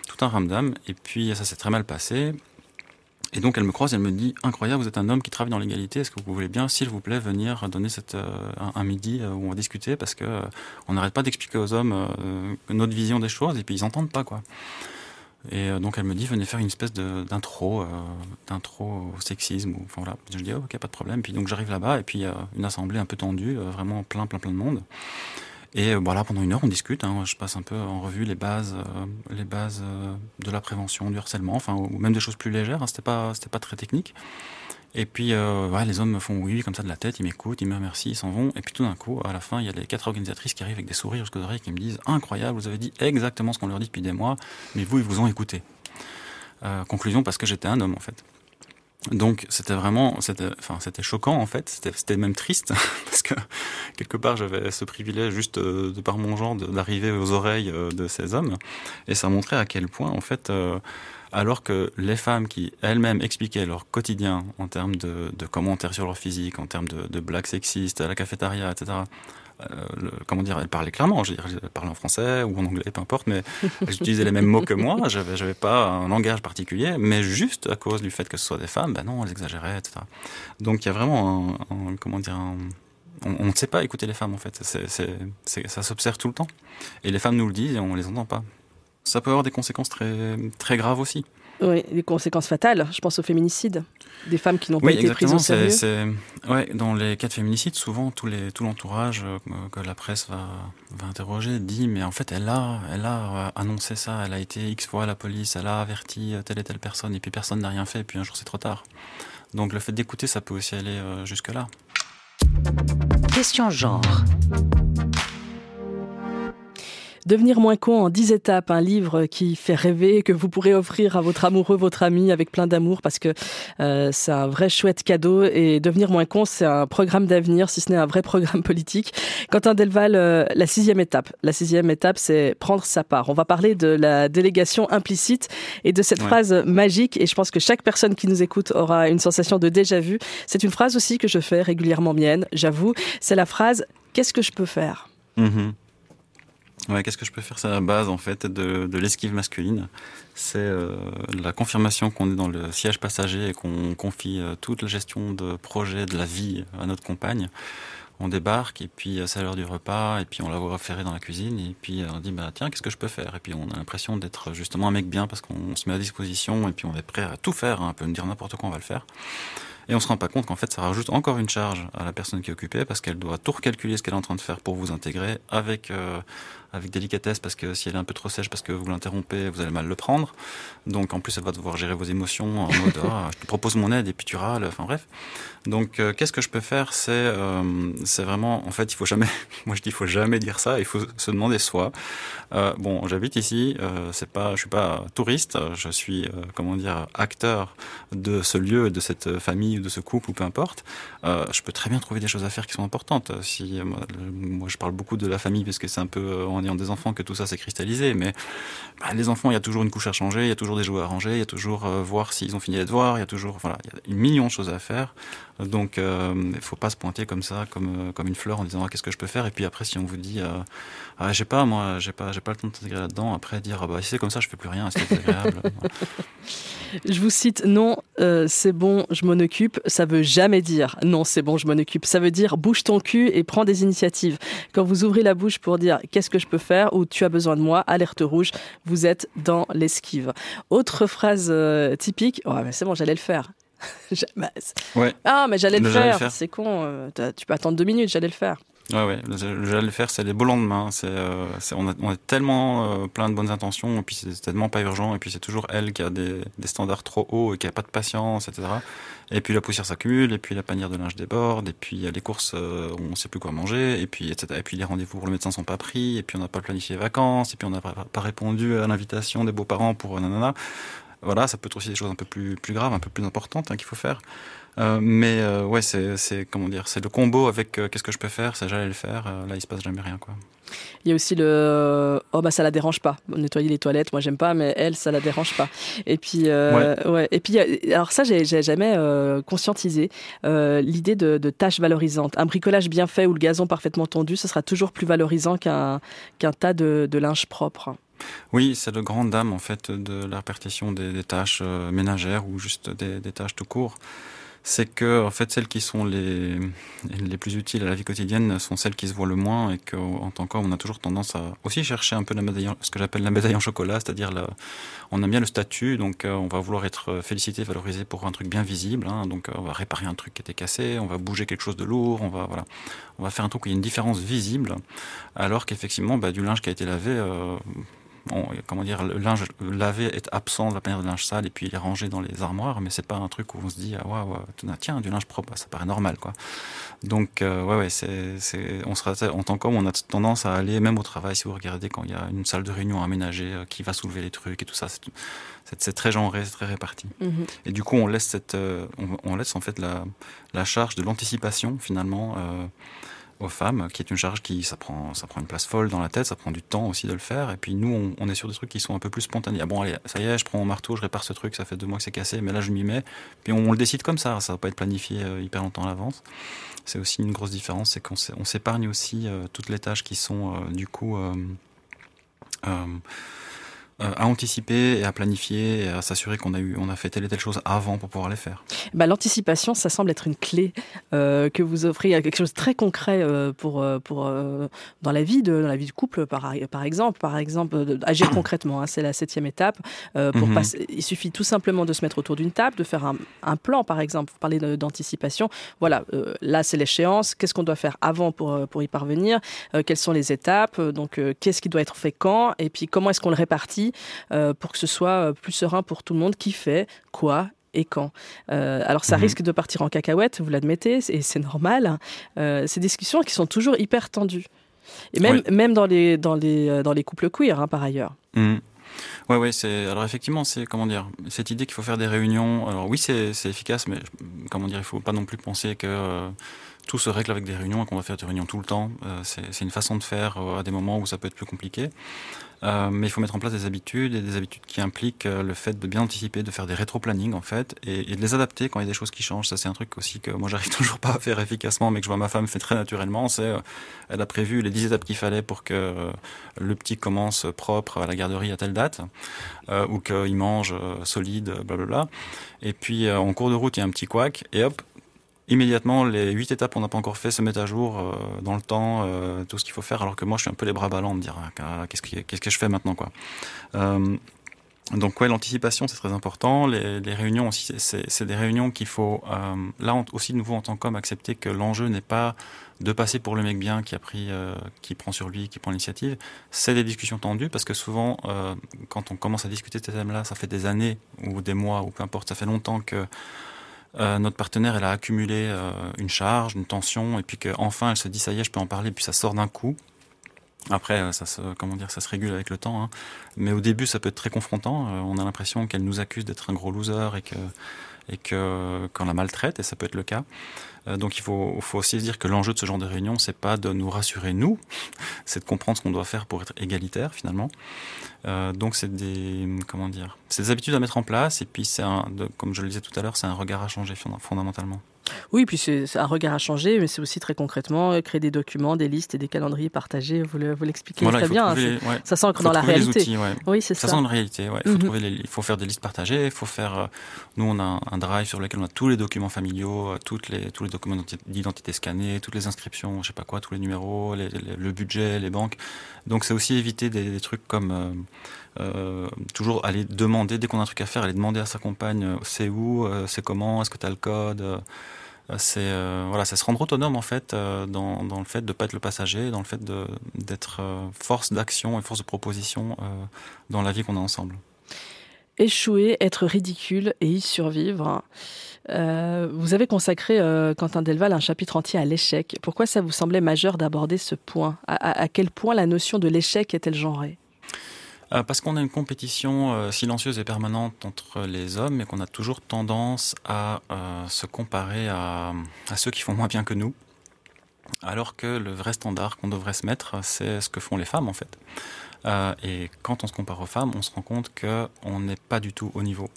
tout un ramdam. Et puis ça s'est très mal passé. Et donc elle me croise elle me dit incroyable, vous êtes un homme qui travaille dans l'égalité. Est-ce que vous voulez bien, s'il vous plaît, venir donner cette, euh, un, un, midi où on va discuter? Parce que euh, on n'arrête pas d'expliquer aux hommes euh, notre vision des choses et puis ils entendent pas quoi. Et euh, donc elle me dit venez faire une espèce d'intro, euh, d'intro au sexisme. Ou, enfin voilà, je dis ok pas de problème. Puis donc j'arrive là-bas et puis euh, une assemblée un peu tendue, euh, vraiment plein plein plein de monde. Et euh, voilà pendant une heure on discute. Hein, je passe un peu en revue les bases, les bases de la prévention du harcèlement, enfin ou même des choses plus légères. Hein, c'était pas c'était pas très technique. Et puis, euh, les hommes me font oui, comme ça de la tête, ils m'écoutent, ils me remercient, ils s'en vont. Et puis tout d'un coup, à la fin, il y a les quatre organisatrices qui arrivent avec des sourires jusqu'aux oreilles qui me disent Incroyable, vous avez dit exactement ce qu'on leur dit depuis des mois, mais vous, ils vous ont écouté. Euh, conclusion, parce que j'étais un homme, en fait. Donc c'était vraiment, c'était, enfin c'était choquant en fait, c'était même triste parce que quelque part j'avais ce privilège juste euh, de par mon genre d'arriver aux oreilles euh, de ces hommes et ça montrait à quel point en fait euh, alors que les femmes qui elles-mêmes expliquaient leur quotidien en termes de, commentaires sur leur physique, en termes de, de blagues sexistes à la cafétéria, etc., le, comment dire, elles parlaient clairement, je, dire, je parlais en français ou en anglais, peu importe, mais j'utilisais les mêmes mots que moi, j'avais, j'avais pas un langage particulier, mais juste à cause du fait que ce soit des femmes, ben non, elles exagéraient, etc. Donc il y a vraiment un, comment dire, on ne sait pas écouter les femmes en fait, ça s'observe tout le temps. Et les femmes nous le disent et on les entend pas. ça peut avoir des conséquences très, très graves aussi. Oui, des conséquences fatales. Je pense au féminicide. Des femmes qui n'ont pas été prises au sérieux. Ouais, dans les cas de féminicide, souvent tout, les, tout l'entourage euh, que la presse va, va interroger dit mais en fait elle a, elle a euh, annoncé ça, elle a été X fois à la police, elle a averti euh, telle et telle personne et puis personne n'a rien fait et puis un jour c'est trop tard. Donc le fait d'écouter ça peut aussi aller jusque-là. Question genre. Devenir moins con en 10 étapes, un livre qui fait rêver, que vous pourrez offrir à votre amoureux, votre ami avec plein d'amour parce que euh, c'est un vrai chouette cadeau et devenir moins con, c'est un programme d'avenir, si ce n'est un vrai programme politique. Quentin Delval, euh, la sixième étape. La sixième étape, c'est prendre sa part. On va parler de la délégation implicite et de cette phrase magique et je pense que chaque personne qui nous écoute aura une sensation de déjà vu. C'est une phrase aussi que je fais régulièrement mienne, j'avoue. C'est la phrase Qu'est-ce que je peux faire? Mm-hmm. Ouais, qu'est-ce que je peux faire? C'est la base en fait de, de l'esquive masculine. C'est euh, la confirmation qu'on est dans le siège passager et qu'on confie euh, toute la gestion de projet de la vie à notre compagne. On débarque et puis euh, c'est l'heure du repas et puis on la voit ferrer dans la cuisine et puis on dit bah tiens qu'est-ce que je peux faire? Et puis on a l'impression d'être justement un mec bien parce qu'on se met à disposition et puis on est prêt à tout faire, hein, on peut me dire n'importe quoi on va le faire. Et on se rend pas compte qu'en fait, ça rajoute encore une charge à la personne qui est occupée parce qu'elle doit tout recalculer ce qu'elle est en train de faire pour vous intégrer avec euh, avec délicatesse parce que si elle est un peu trop sèche parce que vous l'interrompez, vous allez mal le prendre. Donc en plus, elle va devoir gérer vos émotions en mode ah, je te propose mon aide et puis tu râles. Enfin bref. Donc euh, qu'est-ce que je peux faire? C'est euh, c'est vraiment en fait il faut jamais. Moi je dis il faut jamais dire ça. Il faut se demander soi. Euh, bon, j'habite ici. C'est pas je suis pas touriste. Je suis comment dire acteur de ce lieu, de cette famille, de ce couple ou peu importe. je peux très bien trouver des choses à faire qui sont importantes. Si moi je parle beaucoup de la famille parce que c'est un peu en ayant des enfants que tout ça s'est cristallisé. Mais bah, les enfants, il y a toujours une couche à changer, il y a toujours des jouets à ranger, il y a toujours euh, voir s'ils ont fini les devoirs, il y a toujours, voilà, il y a une million de choses à faire. Donc, euh, il ne faut pas se pointer comme ça, comme, euh, comme une fleur en disant ah, qu'est-ce que je peux faire? Et puis après, si on vous dit, ah, j'ai pas, moi, j'ai pas, j'ai pas le temps de s'intégrer là-dedans. Après, dire, ah, bah, si c'est comme ça, je fais plus rien, c'est agréable. je vous cite, non, c'est bon, je m'en occupe. Ça veut jamais dire, non, c'est bon, je m'en occupe. Ça veut dire, bouge ton cul et prends des initiatives. Quand vous ouvrez la bouche pour dire, qu'est-ce que je peux faire ou tu as besoin de moi, alerte rouge, vous êtes dans l'esquive. Autre phrase typique, oh, mais c'est bon, j'allais le faire. ouais. Ah, mais j'allais le, faire. C'est con. Euh, tu peux attendre deux minutes, j'allais le faire. Ouais, ouais. J'allais le faire. C'est les beaux lendemains. C'est, euh, on, a, tellement euh, plein de bonnes intentions, et puis c'est tellement pas urgent, et puis c'est toujours elle qui a des, des, standards trop hauts et qui a pas de patience, etc. Et puis la poussière s'accumule, et puis la panière de linge déborde, et puis les courses, on sait plus quoi manger, et puis etc. Et puis les rendez-vous pour le médecin sont pas pris, et puis on n'a pas planifié les vacances, et puis on n'a pas, pas répondu à l'invitation des beaux-parents pour nanana. Voilà, ça peut être aussi des choses un peu plus, plus graves, un peu plus importantes hein, qu'il faut faire. Euh, mais euh, ouais, c'est comment dire, c'est le combo avec euh, qu'est-ce que je peux faire, c'est j'allais le faire. là, il se passe jamais rien, quoi. Il y a aussi le oh bah ça la dérange pas. Nettoyer les toilettes, moi j'aime pas, mais elle ça la dérange pas. Et puis ouais. Et puis alors ça j'ai jamais conscientisé l'idée de, de tâches valorisantes. Un bricolage bien fait ou le gazon parfaitement tondu, ce sera toujours plus valorisant qu'un qu'un tas de, de linge propre. Oui, c'est le grand dame en fait de la répartition des, tâches euh, ménagères ou juste des, tâches tout court. C'est que en fait celles qui sont les, les plus utiles à la vie quotidienne sont celles qui se voient le moins et qu'en tant qu'homme on a toujours tendance à aussi chercher un peu la médaille, ce que j'appelle la médaille en chocolat, c'est-à-dire on aime bien le statut, donc euh, on va vouloir être félicité, valorisé pour un truc bien visible, hein, donc euh, on va réparer un truc qui était cassé, on va bouger quelque chose de lourd, on va voilà, on va faire un truc où il y a une différence visible, alors qu'effectivement bah, du linge qui a été lavé euh, comment dire, le linge lavé est absent de la panière de linge sale et puis il est rangé dans les armoires, mais c'est pas un truc où on se dit ah waouh, tiens du linge propre, ça paraît normal quoi. Donc euh, ouais ouais c'est on sera en tant qu'homme on a tendance à aller même au travail si vous regardez quand il y a une salle de réunion aménagée euh, qui va soulever les trucs et tout ça c'est très genré, c'est très réparti. Mm-hmm. Et du coup, on laisse cette, euh, on, laisse en fait la, la charge de l'anticipation finalement aux femmes, qui est une charge qui ça prend ça prend une place folle dans la tête, ça prend du temps aussi de le faire. Et puis nous, on, est sur des trucs qui sont un peu plus spontanés. Ah bon, allez, ça y est, je prends mon marteau, je répare ce truc, ça fait deux mois que c'est cassé, mais là je m'y mets. Puis on, le décide comme ça, ça va pas être planifié euh, hyper longtemps à l'avance. C'est aussi une grosse différence, c'est qu'on on s'épargne aussi euh, toutes les tâches qui sont euh, du coup euh, à anticiper et à planifier et à s'assurer qu'on a eu, on a fait telle et telle chose avant pour pouvoir les faire. Bah, l'anticipation, ça semble être une clé euh, que vous offrez à quelque chose de très concret euh, pour pour dans la vie de dans la vie du couple par par exemple, par exemple agir concrètement. Hein, c'est la septième étape. pour mhm. passer, il suffit tout simplement de se mettre autour d'une table, de faire un, un, plan par exemple. Vous parlez d'anticipation. Voilà, là c'est l'échéance. Qu'est-ce qu'on doit faire avant pour pour y parvenir? Quelles sont les étapes? Donc qu'est-ce qui doit être fait quand? Et puis comment est-ce qu'on le répartit? Euh, pour que ce soit euh, plus serein pour tout le monde qui fait quoi et quand. Euh, alors ça mhm. risque de partir en cacahuète, vous l'admettez, et c'est normal. Euh, ces discussions qui sont toujours hyper tendues. Et même, même dans, les, dans, les, dans les couples queer, hein, par ailleurs. Oui, ouais, c'est alors effectivement, c'est comment dire, cette idée qu'il faut faire des réunions. Alors oui, c'est efficace, mais comment dire, il faut pas non plus penser que tout se règle avec des réunions et qu'on va faire des réunions tout le temps. c'est une façon de faire à des moments où ça peut être plus compliqué. Euh, mais il faut mettre en place des habitudes et des habitudes qui impliquent euh, le fait de bien anticiper, de faire des rétro-planning en fait, et, de les adapter quand il y a des choses qui changent. Ça c'est un truc aussi que moi j'arrive toujours pas à faire efficacement, mais que je vois ma femme fait très naturellement. C'est, euh, elle a prévu les 10 étapes qu'il fallait pour que le petit commence propre à la garderie à telle date, ou qu'il mange solide, blablabla. Et puis en cours de route il y a un petit couac, et hop, immédiatement, les huit étapes qu'on n'a pas encore fait se mettent à jour euh, dans le temps, euh, tout ce qu'il faut faire, alors que moi, je suis un peu les bras ballants de dire ah, qu'est-ce que, qu'est-ce que je fais maintenant, quoi. Euh, donc ouais, l'anticipation c'est très important. Les, les réunions aussi, c'est des réunions qu'il faut euh, là aussi de nouveau en tant qu'homme accepter que l'enjeu n'est pas de passer pour le mec bien qui a pris, euh, qui prend sur lui, qui prend l'initiative. C'est des discussions tendues parce que souvent, euh, quand on commence à discuter de ces thèmes-là, ça fait des années ou des mois ou peu importe, ça fait longtemps que euh, notre partenaire, elle a accumulé euh, une charge, une tension, et puis qu'enfin, elle se dit ça y est, je peux en parler, puis ça sort d'un coup. Après, euh, ça se, comment dire, ça se régule avec le temps. Hein. Mais au début, ça peut être très confrontant. on a l'impression qu'elle nous accuse d'être un gros loser et que et que qu'on la maltraite, et ça peut être le cas. Euh, donc il faut, faut aussi dire que l'enjeu de ce genre de réunion, c'est pas de nous rassurer nous, c'est de comprendre ce qu'on doit faire pour être égalitaire finalement. Euh, donc c'est des comment dire, c'est des habitudes à mettre en place, et puis c'est comme je le disais tout à l'heure, c'est un regard à changer fondamentalement. Oui, puis c'est un regard à changer, mais c'est aussi très concrètement euh, créer des documents, des listes et des calendriers partagés. Vous l'expliquez très bien. Ça s'ancre dans la réalité. Oui, c'est ça. Ça s'ancre dans la réalité. Il, faut mhm. il faut faire des listes partagées. Il faut faire. Euh, nous, on a un drive sur lequel on a tous les documents familiaux, euh, toutes les, tous les documents d'identité scannés, toutes les inscriptions, je sais pas quoi, tous les numéros, le budget, les banques. Donc, c'est aussi éviter des, trucs comme. toujours aller demander, dès qu'on a un truc à faire, aller demander à sa compagne c'est où, c'est comment, est-ce que tu as le code c'est euh, voilà, c'est se rendre autonome en fait euh, dans, dans, le fait de pas être le passager, dans le fait d'être force d'action et force de proposition dans la vie qu'on a ensemble. Échouer, être ridicule et y survivre. vous avez consacré, Quentin Delval, un chapitre entier à l'échec. Pourquoi ça vous semblait majeur d'aborder ce point? À, à, quel point la notion de l'échec est-elle genrée? Euh, parce qu'on a une compétition euh, silencieuse et permanente entre les hommes et qu'on a toujours tendance à euh, se comparer à, à, ceux qui font moins bien que nous. Alors que le vrai standard qu'on devrait se mettre, c'est ce que font les femmes en fait. Euh, et quand on se compare aux femmes, on se rend compte qu'on n'est pas du tout au niveau.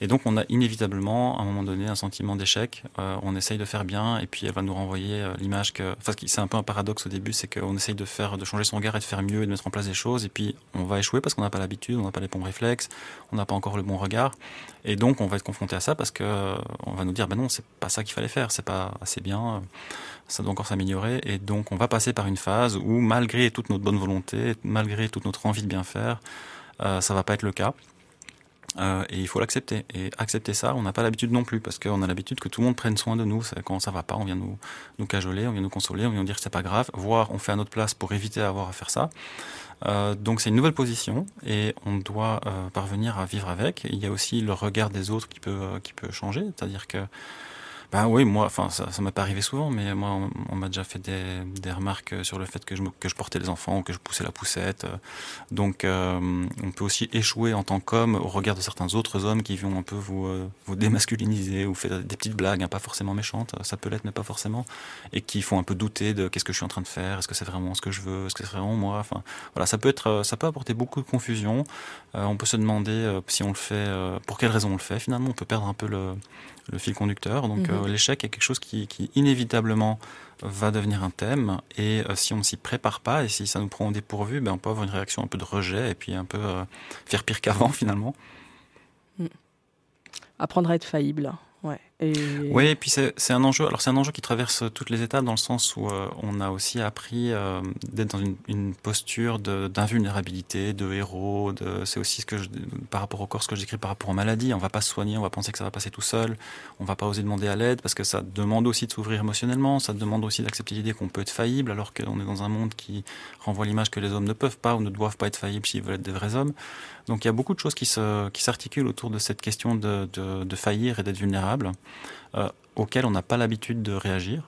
Et donc on a inévitablement, à un moment donné, un sentiment d'échec. Euh, on essaye de faire bien, et puis elle va nous renvoyer euh, l'image que... Enfin, c'est un peu un paradoxe au début, c'est qu'on essaye de faire, de changer son regard et de faire mieux et de mettre en place des choses, et puis on va échouer parce qu'on n'a pas l'habitude, on n'a pas les bons réflexes, on n'a pas encore le bon regard. Et donc on va être confronté à ça parce que on va nous dire, ben non, c'est pas ça qu'il fallait faire, c'est pas assez bien ça doit encore s'améliorer. Et donc, on va passer par une phase où, malgré toute notre bonne volonté, malgré toute notre envie de bien faire, euh, ça va pas être le cas. Euh, et il faut l'accepter. Et accepter ça, on n'a pas l'habitude non plus, parce qu'on a l'habitude que tout le monde prenne soin de nous. Quand ça va pas, on vient nous, cajoler, on vient nous consoler, on vient nous dire que c'est pas grave, voire on fait à notre place pour éviter d'avoir à faire ça. Euh, donc c'est une nouvelle position et on doit euh, parvenir à vivre avec. Il y a aussi le regard des autres qui peut, qui peut changer, c'est-à-dire que bah oui, moi, enfin, ça, ça m'est pas arrivé souvent, mais moi, on, m'a déjà fait des, des, remarques sur le fait que je, que je portais les enfants, que je poussais la poussette. Donc, euh, on peut aussi échouer en tant qu'homme au regard de certains autres hommes qui vont un peu vous, euh, vous démasculiniser ou faire des petites blagues, hein, pas forcément méchantes, ça peut l'être, mais pas forcément, et qui font un peu douter de qu'est-ce que je suis en train de faire, est-ce que c'est vraiment ce que je veux, est-ce que c'est vraiment moi. Enfin, voilà, ça peut être, ça peut apporter beaucoup de confusion. Euh, on peut se demander si on le fait, pour quelle raison on le fait. Finalement, on peut perdre un peu le, le fil conducteur. Donc, mhm. mm. l'échec est quelque chose qui, qui, inévitablement va devenir un thème et si on s'y prépare pas et si ça nous prend au dépourvu, ben on peut avoir une réaction un peu de rejet et puis un peu faire pire qu'avant finalement. Mm. Apprendre à être faillible. Ouais. Et... Oui, et puis c'est un enjeu. Alors c'est un enjeu qui traverse toutes les étapes dans le sens où euh, on a aussi appris euh, d'être dans une, une posture d'invulnérabilité, de, de, héros. C'est aussi ce que je, par rapport au corps, ce que j'écris par rapport aux maladies. On va pas se soigner, on va penser que ça va passer tout seul. On va pas oser demander à l'aide parce que ça demande aussi de s'ouvrir émotionnellement. Ça demande aussi d'accepter l'idée qu'on peut être faillible alors qu'on est dans un monde qui renvoie l'image que les hommes ne peuvent pas ou ne doivent pas être faillibles s'ils veulent être des vrais hommes. Donc il y a beaucoup de choses qui s'articulent qui autour de cette question de, de, de faillir et d'être vulnérable euh, on n'a pas l'habitude de réagir.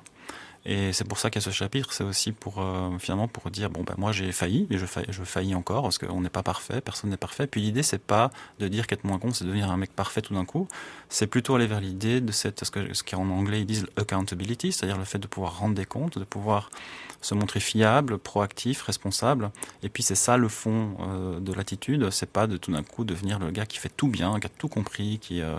Et c'est pour ça a ce chapitre, c'est aussi pour euh, finalement pour dire bon ben moi j'ai failli, faillis, je faillis encore parce qu'on n'est pas parfait, personne n'est parfait. Puis l'idée c'est pas de dire qu'être moins con, c'est devenir un mec parfait tout d'un coup. C'est plutôt aller vers l'idée de cette ce que ce qu'en anglais ils disent accountability, c'est-à-dire le fait de pouvoir rendre des comptes, de pouvoir se montrer fiable, proactif, responsable. Et puis c'est ça le fond euh, de l'attitude. C'est pas de tout d'un coup devenir le gars qui fait tout bien, qui a tout compris, qui euh,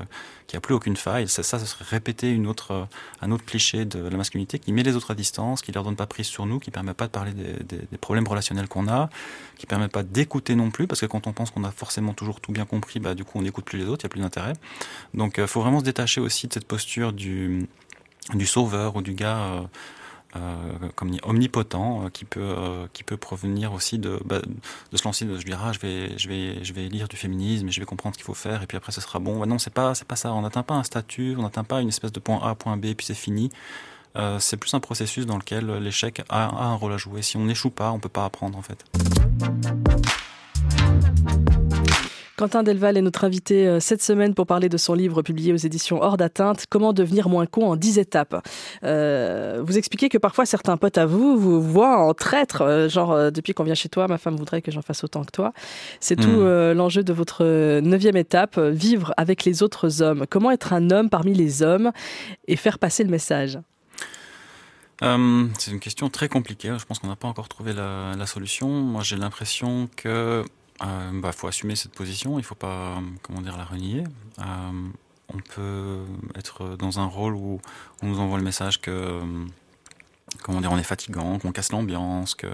qui a plus aucune faille. Ça, ça serait répéter une autre euh, un autre cliché de la masculinité qui met les autres à distance, qui leur donne pas prise sur nous, qui permet pas de parler des, des, des problèmes relationnels qu'on a, qui permet pas d'écouter non plus, parce que quand on pense qu'on a forcément toujours tout bien compris, bah du coup on n'écoute plus les autres, il y a plus d'intérêt. Donc il faut vraiment se détacher aussi de cette posture du du sauveur ou du gars euh, comme omnipotent euh, qui peut euh, qui peut provenir aussi de bah, de se lancer de se dire ah je vais je vais je vais lire du féminisme et je vais comprendre ce qu'il faut faire et puis après ce sera bon. Bah, non c'est pas c'est pas ça. On n'atteint pas un statut on n'atteint pas une espèce de point A point B et puis c'est fini. Euh, c'est plus un processus dans lequel l'échec a, a, un rôle à jouer. Si on n'échoue pas on peut pas apprendre en fait Quentin Delval est notre invité euh, cette semaine pour parler de son livre publié aux éditions Hors d'atteinte, Comment devenir moins con en 10 étapes. Euh, vous expliquez que parfois certains potes à vous vous voient en traître, euh, genre depuis qu'on vient chez toi, ma femme voudrait que j'en fasse autant que toi. C'est mmh. tout euh, l'enjeu de votre neuvième étape, vivre avec les autres hommes. Comment être un homme parmi les hommes et faire passer le message? Euh, c'est une question très compliquée. Je pense qu'on n'a pas encore trouvé la, la solution. Moi, j'ai l'impression que euh, bah, faut assumer cette position, il faut pas, comment dire, la renier. Euh, on peut être dans un rôle où on nous envoie le message que, comment dire, on est fatigant, qu'on casse l'ambiance, que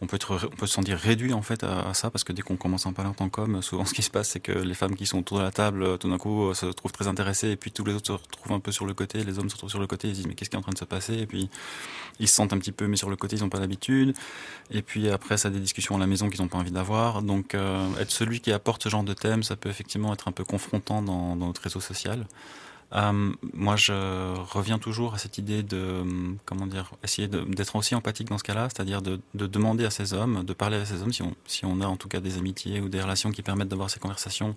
on peut, être, on peut se sentir réduit en fait à, ça parce que dès qu'on commence à en parler en tant qu'homme, souvent ce qui se passe c'est que les femmes qui sont autour de la table tout d'un coup se trouvent très intéressées et puis tous les autres se retrouvent un peu sur le côté, les hommes se retrouvent sur le côté, ils disent mais qu'est-ce qui est en train de se passer? Et puis ils se sentent un petit peu mis sur le côté, ils n'ont pas l'habitude. Et puis après ça a des discussions à la maison qu'ils n'ont pas envie d'avoir. Donc euh, être celui qui apporte ce genre de thème ça peut effectivement être un peu confrontant dans, dans notre réseau social. Euh, moi, je reviens toujours à cette idée de, comment dire, essayer d'être aussi empathique dans ce cas-là, c'est-à-dire de, de, demander à ces hommes, de parler à ces hommes, si on a en tout cas des amitiés ou des relations qui permettent d'avoir ces conversations,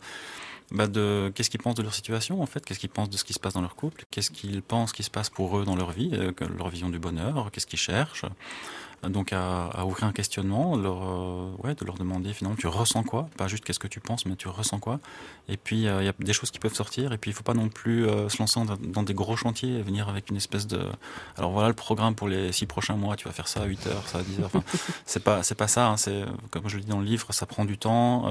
bah de qu'est-ce qu'ils pensent de leur situation en fait, qu'est-ce qu'ils pensent de ce qui se passe dans leur couple, qu'est-ce qu'ils pensent qui se passe pour eux dans leur vie, euh, leur vision du bonheur, qu'est-ce qu'ils cherchent? Donc à, à, ouvrir un questionnement, leur, euh, ouais, de leur demander finalement tu ressens quoi, pas juste qu'est-ce que tu penses, mais tu ressens quoi? Et puis il euh, y a des choses qui peuvent sortir, et puis il faut pas non plus euh, se lancer dans, dans, des gros chantiers et venir avec une espèce de. Alors voilà le programme pour les six prochains mois, tu vas faire ça à 8 heures, ça à 10 heures. Enfin, c'est pas c'est pas ça. Hein, c'est comme je le dis dans le livre, ça prend du temps.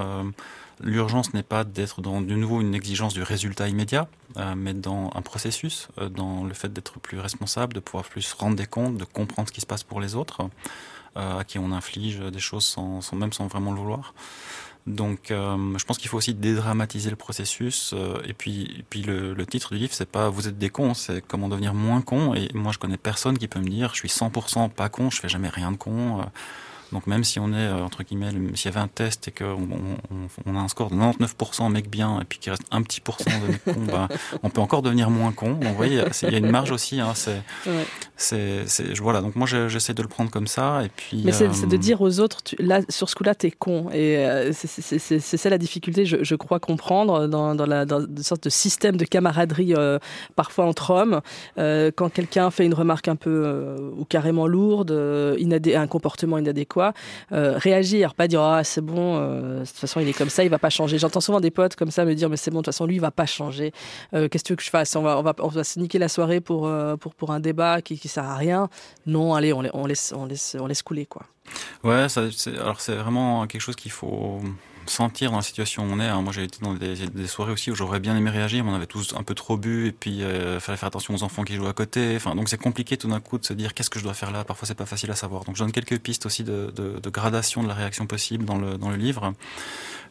Euh, L'urgence n'est pas d'être dans de nouveau une exigence du résultat immédiat, euh, mais dans un processus, euh, dans le fait d'être plus responsable, de pouvoir plus rendre des comptes, de comprendre ce qui se passe pour les autres, euh, à qui on inflige des choses sans, sans même sans vraiment le vouloir. Donc, euh, je pense qu'il faut aussi dédramatiser le processus. Euh, et puis, et puis le, le, titre du livre, c'est pas "Vous êtes des cons", c'est comment devenir moins con. Et moi, je connais personne qui peut me dire "Je suis 100% pas con, je fais jamais rien de con". Euh, donc même si on est, euh, entre guillemets, s'il y avait un test et qu'on on, on a un score de 99% mec bien et puis qu'il reste un petit pourcent de mec con, bah, on peut encore devenir moins con. Donc vous voyez, il y a une marge aussi. Hein, c'est, ouais. c'est, voilà. Donc moi j'essaie de le prendre comme ça. Et puis, Mais c'est, euh, de dire aux autres, tu, là, sur ce coup-là, t'es con. Et euh, c'est, ça la difficulté, je, je crois comprendre, dans, dans, la, dans une sorte de système de camaraderie euh, parfois entre hommes. Euh, quand quelqu'un fait une remarque un peu euh, ou carrément lourde, inadé- un comportement inadéquat, euh, réagir, pas dire ah c'est bon, euh, de toute façon il est comme ça, il va pas changer. J'entends souvent des potes comme ça me dire mais c'est bon, de toute façon lui il va pas changer. Euh, Qu'est-ce que tu veux que je fasse? On va, on va, on va se niquer la soirée pour pour pour un débat qui, qui sert à rien. Non, allez, on, laisse on laisse on laisse couler quoi. Ouais, alors c'est vraiment quelque chose qu'il faut sentir dans la situation où on est. Hein. Moi, j'ai été dans des, soirées aussi où j'aurais bien aimé réagir, mais on avait tous un peu trop bu, et puis il fallait faire attention aux enfants qui jouent à côté. Enfin, donc c'est compliqué tout d'un coup de se dire qu'est-ce que je dois faire là? Parfois, c'est pas facile à savoir. Donc, je donne quelques pistes aussi de, gradation de la réaction possible dans le, dans le livre.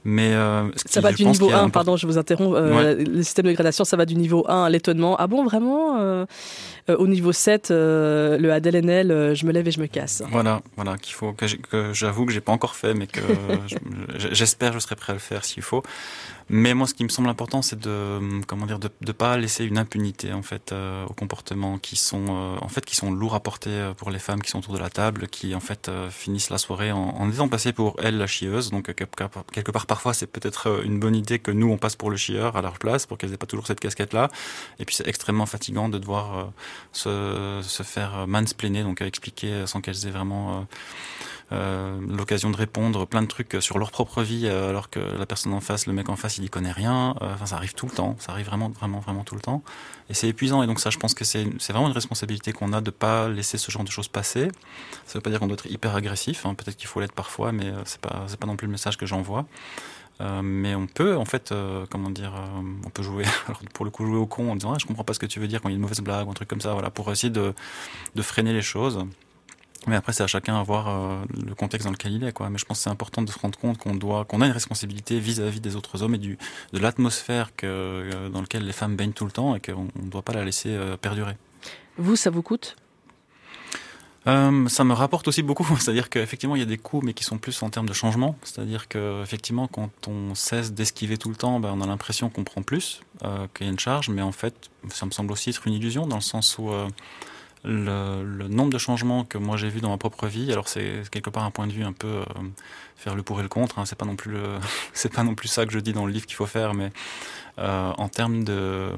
Mais euh, ça va du niveau 1, pardon, je vous interromps. Euh, Le système de gradation, ça va du niveau 1 à l'étonnement. Ah bon, vraiment euh, euh Au niveau 7, euh, le ADLNL, je me lève et je me casse. Voilà, voilà, qu'il faut que j'avoue que j'ai pas encore fait, mais que j'espère je serai prêt à le faire s'il faut. Mais moi, ce qui me semble important, c'est de comment dire, de ne pas laisser une impunité en fait euh, aux comportements qui sont euh, en fait qui sont lourds à porter euh, pour les femmes qui sont autour de la table, qui en fait finissent la soirée en, en étant passées pour elles la chieuse. Donc quelque part, parfois, c'est peut-être une bonne idée que nous on passe pour le chieur à leur place pour qu'elles aient pas toujours cette casquette là. Et puis c'est extrêmement fatigant de devoir se, se faire mansplainer, donc expliquer sans qu'elles aient vraiment euh, l'occasion de répondre plein de trucs sur leur propre vie, euh, alors que la personne en face, le mec en face, il y connaît rien. Euh, enfin, ça arrive tout le temps. Ça arrive vraiment, vraiment, vraiment tout le temps. Et c'est épuisant. Et donc ça, je pense que c'est vraiment une responsabilité qu'on a de pas laisser ce genre de choses passer. Ça veut pas dire qu'on doit être hyper agressif. Hein. Peut-être qu'il faut l'être parfois, mais c'est pas, c'est pas non plus le message que j'envoie. Euh, mais on peut, en fait, euh, comment dire, euh, on peut jouer, alors pour le coup, jouer au con en disant ah, je comprends pas ce que tu veux dire quand il y a une mauvaise blague un truc comme ça, voilà, pour essayer de, de freiner les choses. Mais après, c'est à chacun à voir euh, le contexte dans lequel il est, quoi. Mais je pense que c'est important de se rendre compte qu'on doit, qu'on a une responsabilité vis-à-vis des autres hommes et du, de l'atmosphère que, euh, dans laquelle les femmes baignent tout le temps et qu'on ne doit pas la laisser euh, perdurer. Vous, ça vous coûte? Euh, ça me rapporte aussi beaucoup, c'est-à-dire qu'effectivement il y a des coûts, mais qui sont plus en termes de changement. C'est-à-dire que effectivement, quand on cesse d'esquiver tout le temps, ben, on a l'impression qu'on prend plus, euh, qu'il y a une charge, mais en fait, ça me semble aussi être une illusion dans le sens où euh, le, nombre de changements que moi j'ai vu dans ma propre vie, alors c'est quelque part un point de vue un peu euh, faire le pour et le contre. Hein, c'est pas non plus c'est pas non plus ça que je dis dans le livre qu'il faut faire, mais euh, en termes de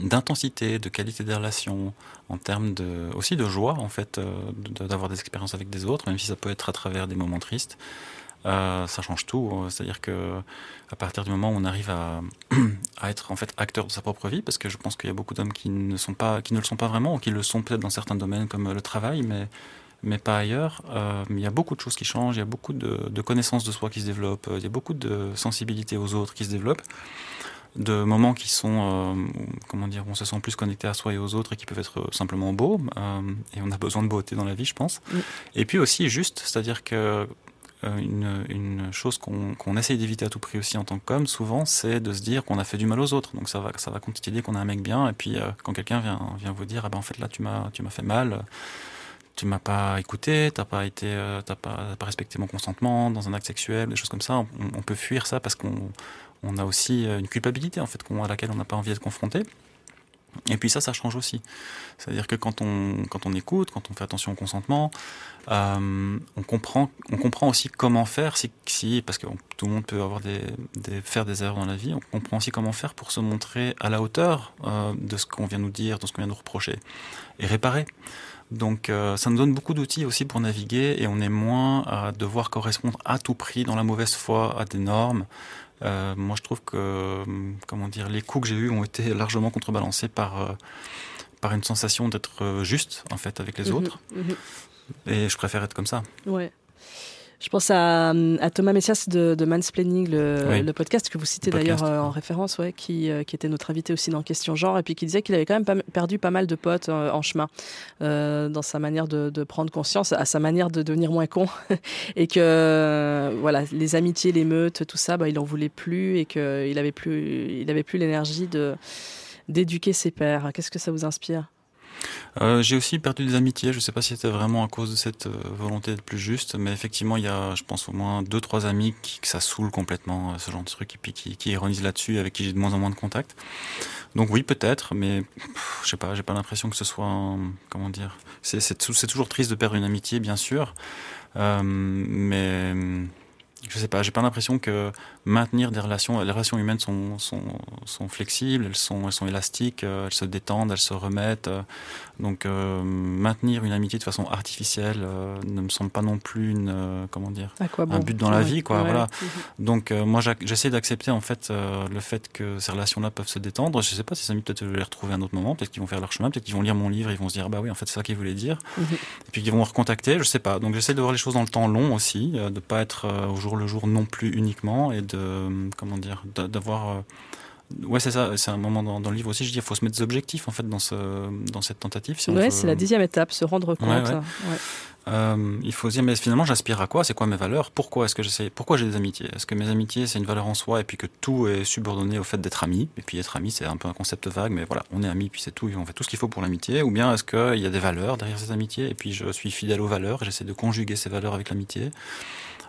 d'intensité, de qualité des relations, en termes de aussi de joie en fait, euh, d'avoir des expériences avec des autres, même si ça peut être à travers des moments tristes. Euh, ça change tout. Euh, c'est-à-dire que à partir du moment où on arrive à, à, être en fait acteur de sa propre vie, parce que je pense qu'il y a beaucoup d'hommes qui ne sont pas, qui ne le sont pas vraiment, ou qui le sont peut-être dans certains domaines comme le travail, mais mais pas ailleurs. Euh, il y a beaucoup de choses qui changent, il y a beaucoup de, de, connaissances de soi qui se développent, il y a beaucoup de sensibilité aux autres qui se développent, de moments qui sont, euh, comment dire, on se sent plus connecté à soi et aux autres et qui peuvent être simplement beaux. Euh, et on a besoin de beauté dans la vie, je pense. Oui. Et puis aussi juste, c'est-à-dire que euh, une, une chose qu'on qu essaye d'éviter à tout prix aussi en tant qu'homme, souvent, c'est de se dire qu'on a fait du mal aux autres. Donc ça va, ça va continuer qu'on a un mec bien. Et puis euh, quand quelqu'un vient, vient vous dire, ah ben en fait là tu m'as, fait mal, tu m'as pas écouté, t'as pas été, euh, t'as pas, pas respecté mon consentement dans un acte sexuel, des choses comme ça. On, on peut fuir ça parce qu'on on a aussi une culpabilité en fait à laquelle on n'a pas envie d'être confronté. Et puis ça, ça change aussi. C'est-à-dire que quand on, quand on écoute, quand on fait attention au consentement, euh, on, comprend, on comprend aussi comment faire, si, si parce que tout le monde peut avoir des, faire des erreurs dans la vie, on comprend aussi comment faire pour se montrer à la hauteur euh, de ce qu'on vient nous dire, de ce qu'on vient nous reprocher, et réparer. Donc euh, ça nous donne beaucoup d'outils aussi pour naviguer et on est moins à devoir correspondre à tout prix dans la mauvaise foi à des normes, euh, moi, je trouve que, comment dire, les coups que j'ai eus ont été largement contrebalancés par, euh, par une sensation d'être euh, juste, en fait, avec les mmh, autres. Mmh. Et je préfère être comme ça. Ouais. Je pense à, à Thomas Messias de, de Mansplaining, le, oui. le, podcast que vous citez d'ailleurs euh, en référence, ouais, qui, euh, qui était notre invité aussi dans Question Genre, et puis qui disait qu'il avait quand même pas, perdu pas mal de potes euh, en chemin euh, dans sa manière de, de, prendre conscience, à sa manière de devenir moins con, et que voilà, les amitiés, les meutes, tout ça, bah, il en voulait plus, et qu'il avait plus, il avait plus l'énergie de d'éduquer ses pères. Qu'est-ce que ça vous inspire? Euh, j'ai aussi perdu des amitiés. Je ne sais pas si c'était vraiment à cause de cette euh, volonté d'être plus juste, mais effectivement, il y a, je pense, au moins deux, trois amis qui, que ça saoule complètement, euh, ce genre de truc, et puis qui, qui ironisent là-dessus, avec qui j'ai de moins en moins de contact. Donc oui, peut-être, mais pff, je sais pas, j'ai pas l'impression que ce soit, comment dire, c'est toujours triste de perdre une amitié, bien sûr, mais je sais pas, j'ai pas l'impression que maintenir des relations, les relations humaines sont, sont, sont flexibles, elles sont, elles sont élastiques, euh, elles se détendent, elles se remettent. Euh, donc euh, maintenir une amitié de façon artificielle euh, ne me semble pas non plus une, euh, comment dire, bon un but dans la ouais. vie, quoi. Ouais. Voilà. Mhm. Donc moi j'essaie d'accepter en fait le fait que ces relations-là peuvent se détendre. Je sais pas si ces amis peut-être je vais les retrouver à un autre moment, peut-être qu'ils vont faire leur chemin, peut-être qu'ils vont lire mon livre, ils vont se dire ah bah oui en fait c'est ça qu'ils voulaient dire, Mhm. et puis qu'ils vont me recontacter. Je sais pas. Donc j'essaie de voir les choses dans le temps long aussi, de pas être au jour jour le jour non plus uniquement et de comment dire d'avoir Ouais, c'est ça. C'est un moment dans, le livre aussi. Je dis, il faut se mettre des objectifs en fait dans ce dans cette tentative. Si ouais, c'est la dixième étape, se rendre compte. Euh, il faut se dire, mais finalement, j'aspire à quoi? C'est quoi mes valeurs? Pourquoi est-ce que j'essaie? Pourquoi j'ai des amitiés? Est-ce que mes amitiés, c'est une valeur en soi et puis que tout est subordonné au fait d'être ami? Et puis être ami, c'est un peu un concept vague, mais voilà, on est amis, puis c'est tout, on fait tout ce qu'il faut pour l'amitié. Ou bien est-ce qu'il y a des valeurs derrière ces amitiés? Et puis je suis fidèle aux valeurs et j'essaie de conjuguer ces valeurs avec l'amitié euh,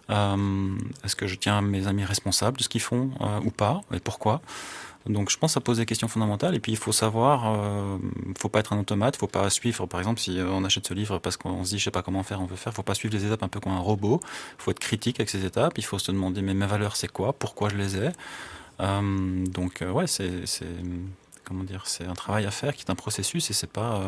Est-ce que je tiens mes amis responsables de ce qu'ils font euh, ou pas Et pourquoi? Donc je pense que ça pose des questions fondamentales et puis il faut savoir, euh, faut pas être un automate, faut pas suivre, par exemple si euh, on achète ce livre parce qu'on se dit je sais pas comment faire, on veut faire, faut pas suivre les étapes un peu comme un robot, faut être critique avec ces étapes, il faut se demander mais mes valeurs c'est quoi, pourquoi je les ai? Euh, donc euh, ouais c'est comment dire, c'est un travail à faire qui est un processus et c'est pas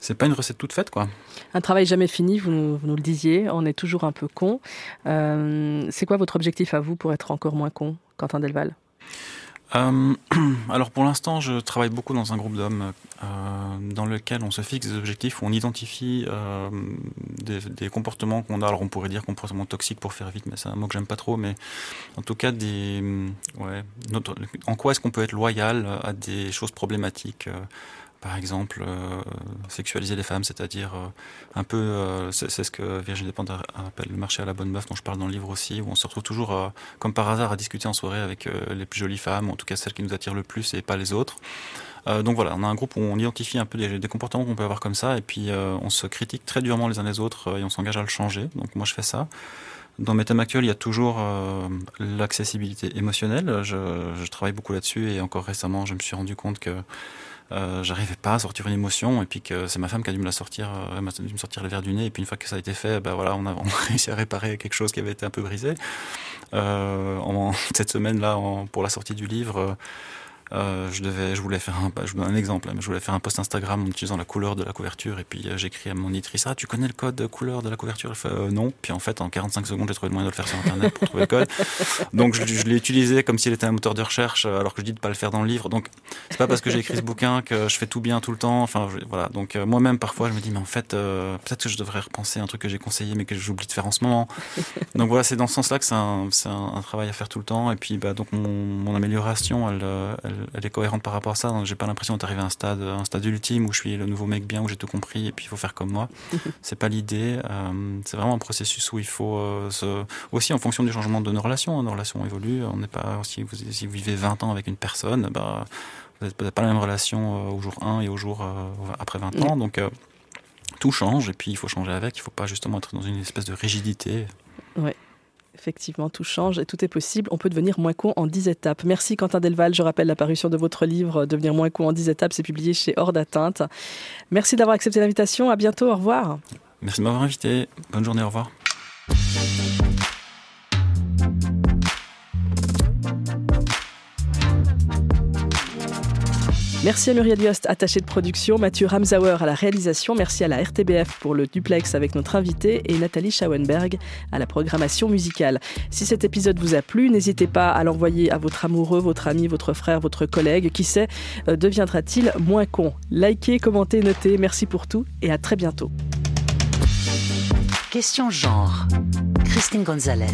c'est pas une recette toute faite, quoi. Un travail jamais fini, vous nous, vous nous le disiez, on est toujours un peu con. Euh, c'est quoi votre objectif à vous pour être encore moins con, Quentin Delval? Euh, alors pour l'instant, je travaille beaucoup dans un groupe d'hommes euh, dans lequel on se fixe des objectifs, où on identifie euh, des, des, comportements qu'on a. Alors on pourrait dire comportements toxiques pour faire vite, mais c'est un mot que j'aime pas trop. Mais en tout cas, des, ouais, notre, en quoi est-ce qu'on peut être loyal à des choses problématiques par exemple, euh, sexualiser les femmes, c'est-à-dire euh, un peu, euh, c'est ce que Virginie Despentes appelle le marché à la bonne meuf, dont je parle dans le livre aussi, où on se retrouve toujours, comme par hasard, à discuter en soirée avec les plus jolies femmes, en tout cas celles qui nous attirent le plus et pas les autres. Donc voilà, on a un groupe où on identifie un peu des, comportements qu'on peut avoir comme ça, et puis on se critique très durement les uns les autres et on s'engage à le changer. Donc moi je fais ça. Dans mes thèmes actuels, il y a toujours l'accessibilité émotionnelle. Je, travaille beaucoup là-dessus et encore récemment, je me suis rendu compte que euh, j'arrivais pas à sortir une émotion et puis que c'est ma femme qui a dû me la sortir, euh, m'a dû me sortir le verre du nez et puis une fois que ça a été fait, ben voilà, on a, on réussi à réparer quelque chose qui avait été un peu brisé. Euh, en, cette semaine là, pour la sortie du livre. Euh, je devais, je voulais faire un, je donne un exemple, hein, mais je voulais faire un post Instagram en utilisant la couleur de la couverture et puis euh, j'écris à mon éditrice, ah, tu connais le code de couleur de la couverture? Euh, non. Puis en fait, en 45 secondes, j'ai trouvé le moyen de le faire sur Internet pour trouver le code. Donc je, je l'ai utilisé comme s'il était un moteur de recherche, alors que je dis de pas le faire dans le livre. Donc c'est pas parce que j'ai écrit ce bouquin que je fais tout bien tout le temps. Enfin voilà. Donc moi-même parfois je me dis, mais en fait, peut-être que je devrais repenser un truc que j'ai conseillé mais que j'oublie de faire en ce moment. Donc voilà, c'est dans ce sens-là que c'est un, travail à faire tout le temps. Et puis bah, donc mon, amélioration, elle, elle est cohérente par rapport à ça. Donc j'ai pas l'impression d'arriver à un stade, un stade ultime où je suis le nouveau mec bien, où j'ai tout compris et puis il faut faire comme moi. c'est pas l'idée. Euh, c'est vraiment un processus où il faut euh, se... aussi en fonction du changement de nos relations. Hein, nos relations évoluent. On n'est pas si vous, si vous vivez 20 ans avec une personne, bah, vous n'avez pas la même relation euh, au jour 1 et au jour après 20 ans. Donc euh, tout change et puis il faut changer avec. Il faut pas justement être dans une espèce de rigidité. Ouais. Effectivement, tout change et tout est possible. On peut devenir moins con en 10 étapes. Merci Quentin Delval. Je rappelle la parution de votre livre Devenir moins con en 10 étapes. C'est publié chez Hors d'atteinte. Merci d'avoir accepté l'invitation. À bientôt. Au revoir. Merci de m'avoir invité. Bonne journée. Au revoir. Merci à Muriel Yost, attachée de production, Mathieu Ramsauer à la réalisation, merci à la RTBF pour le duplex avec notre invité et Nathalie Schauenberg à la programmation musicale. Si cet épisode vous a plu, n'hésitez pas à l'envoyer à votre amoureux, votre ami, votre frère, votre collègue. Qui sait, euh, deviendra-t-il moins con? Likez, commentez, notez. Merci pour tout et à très bientôt. Question genre. Christine Gonzalez.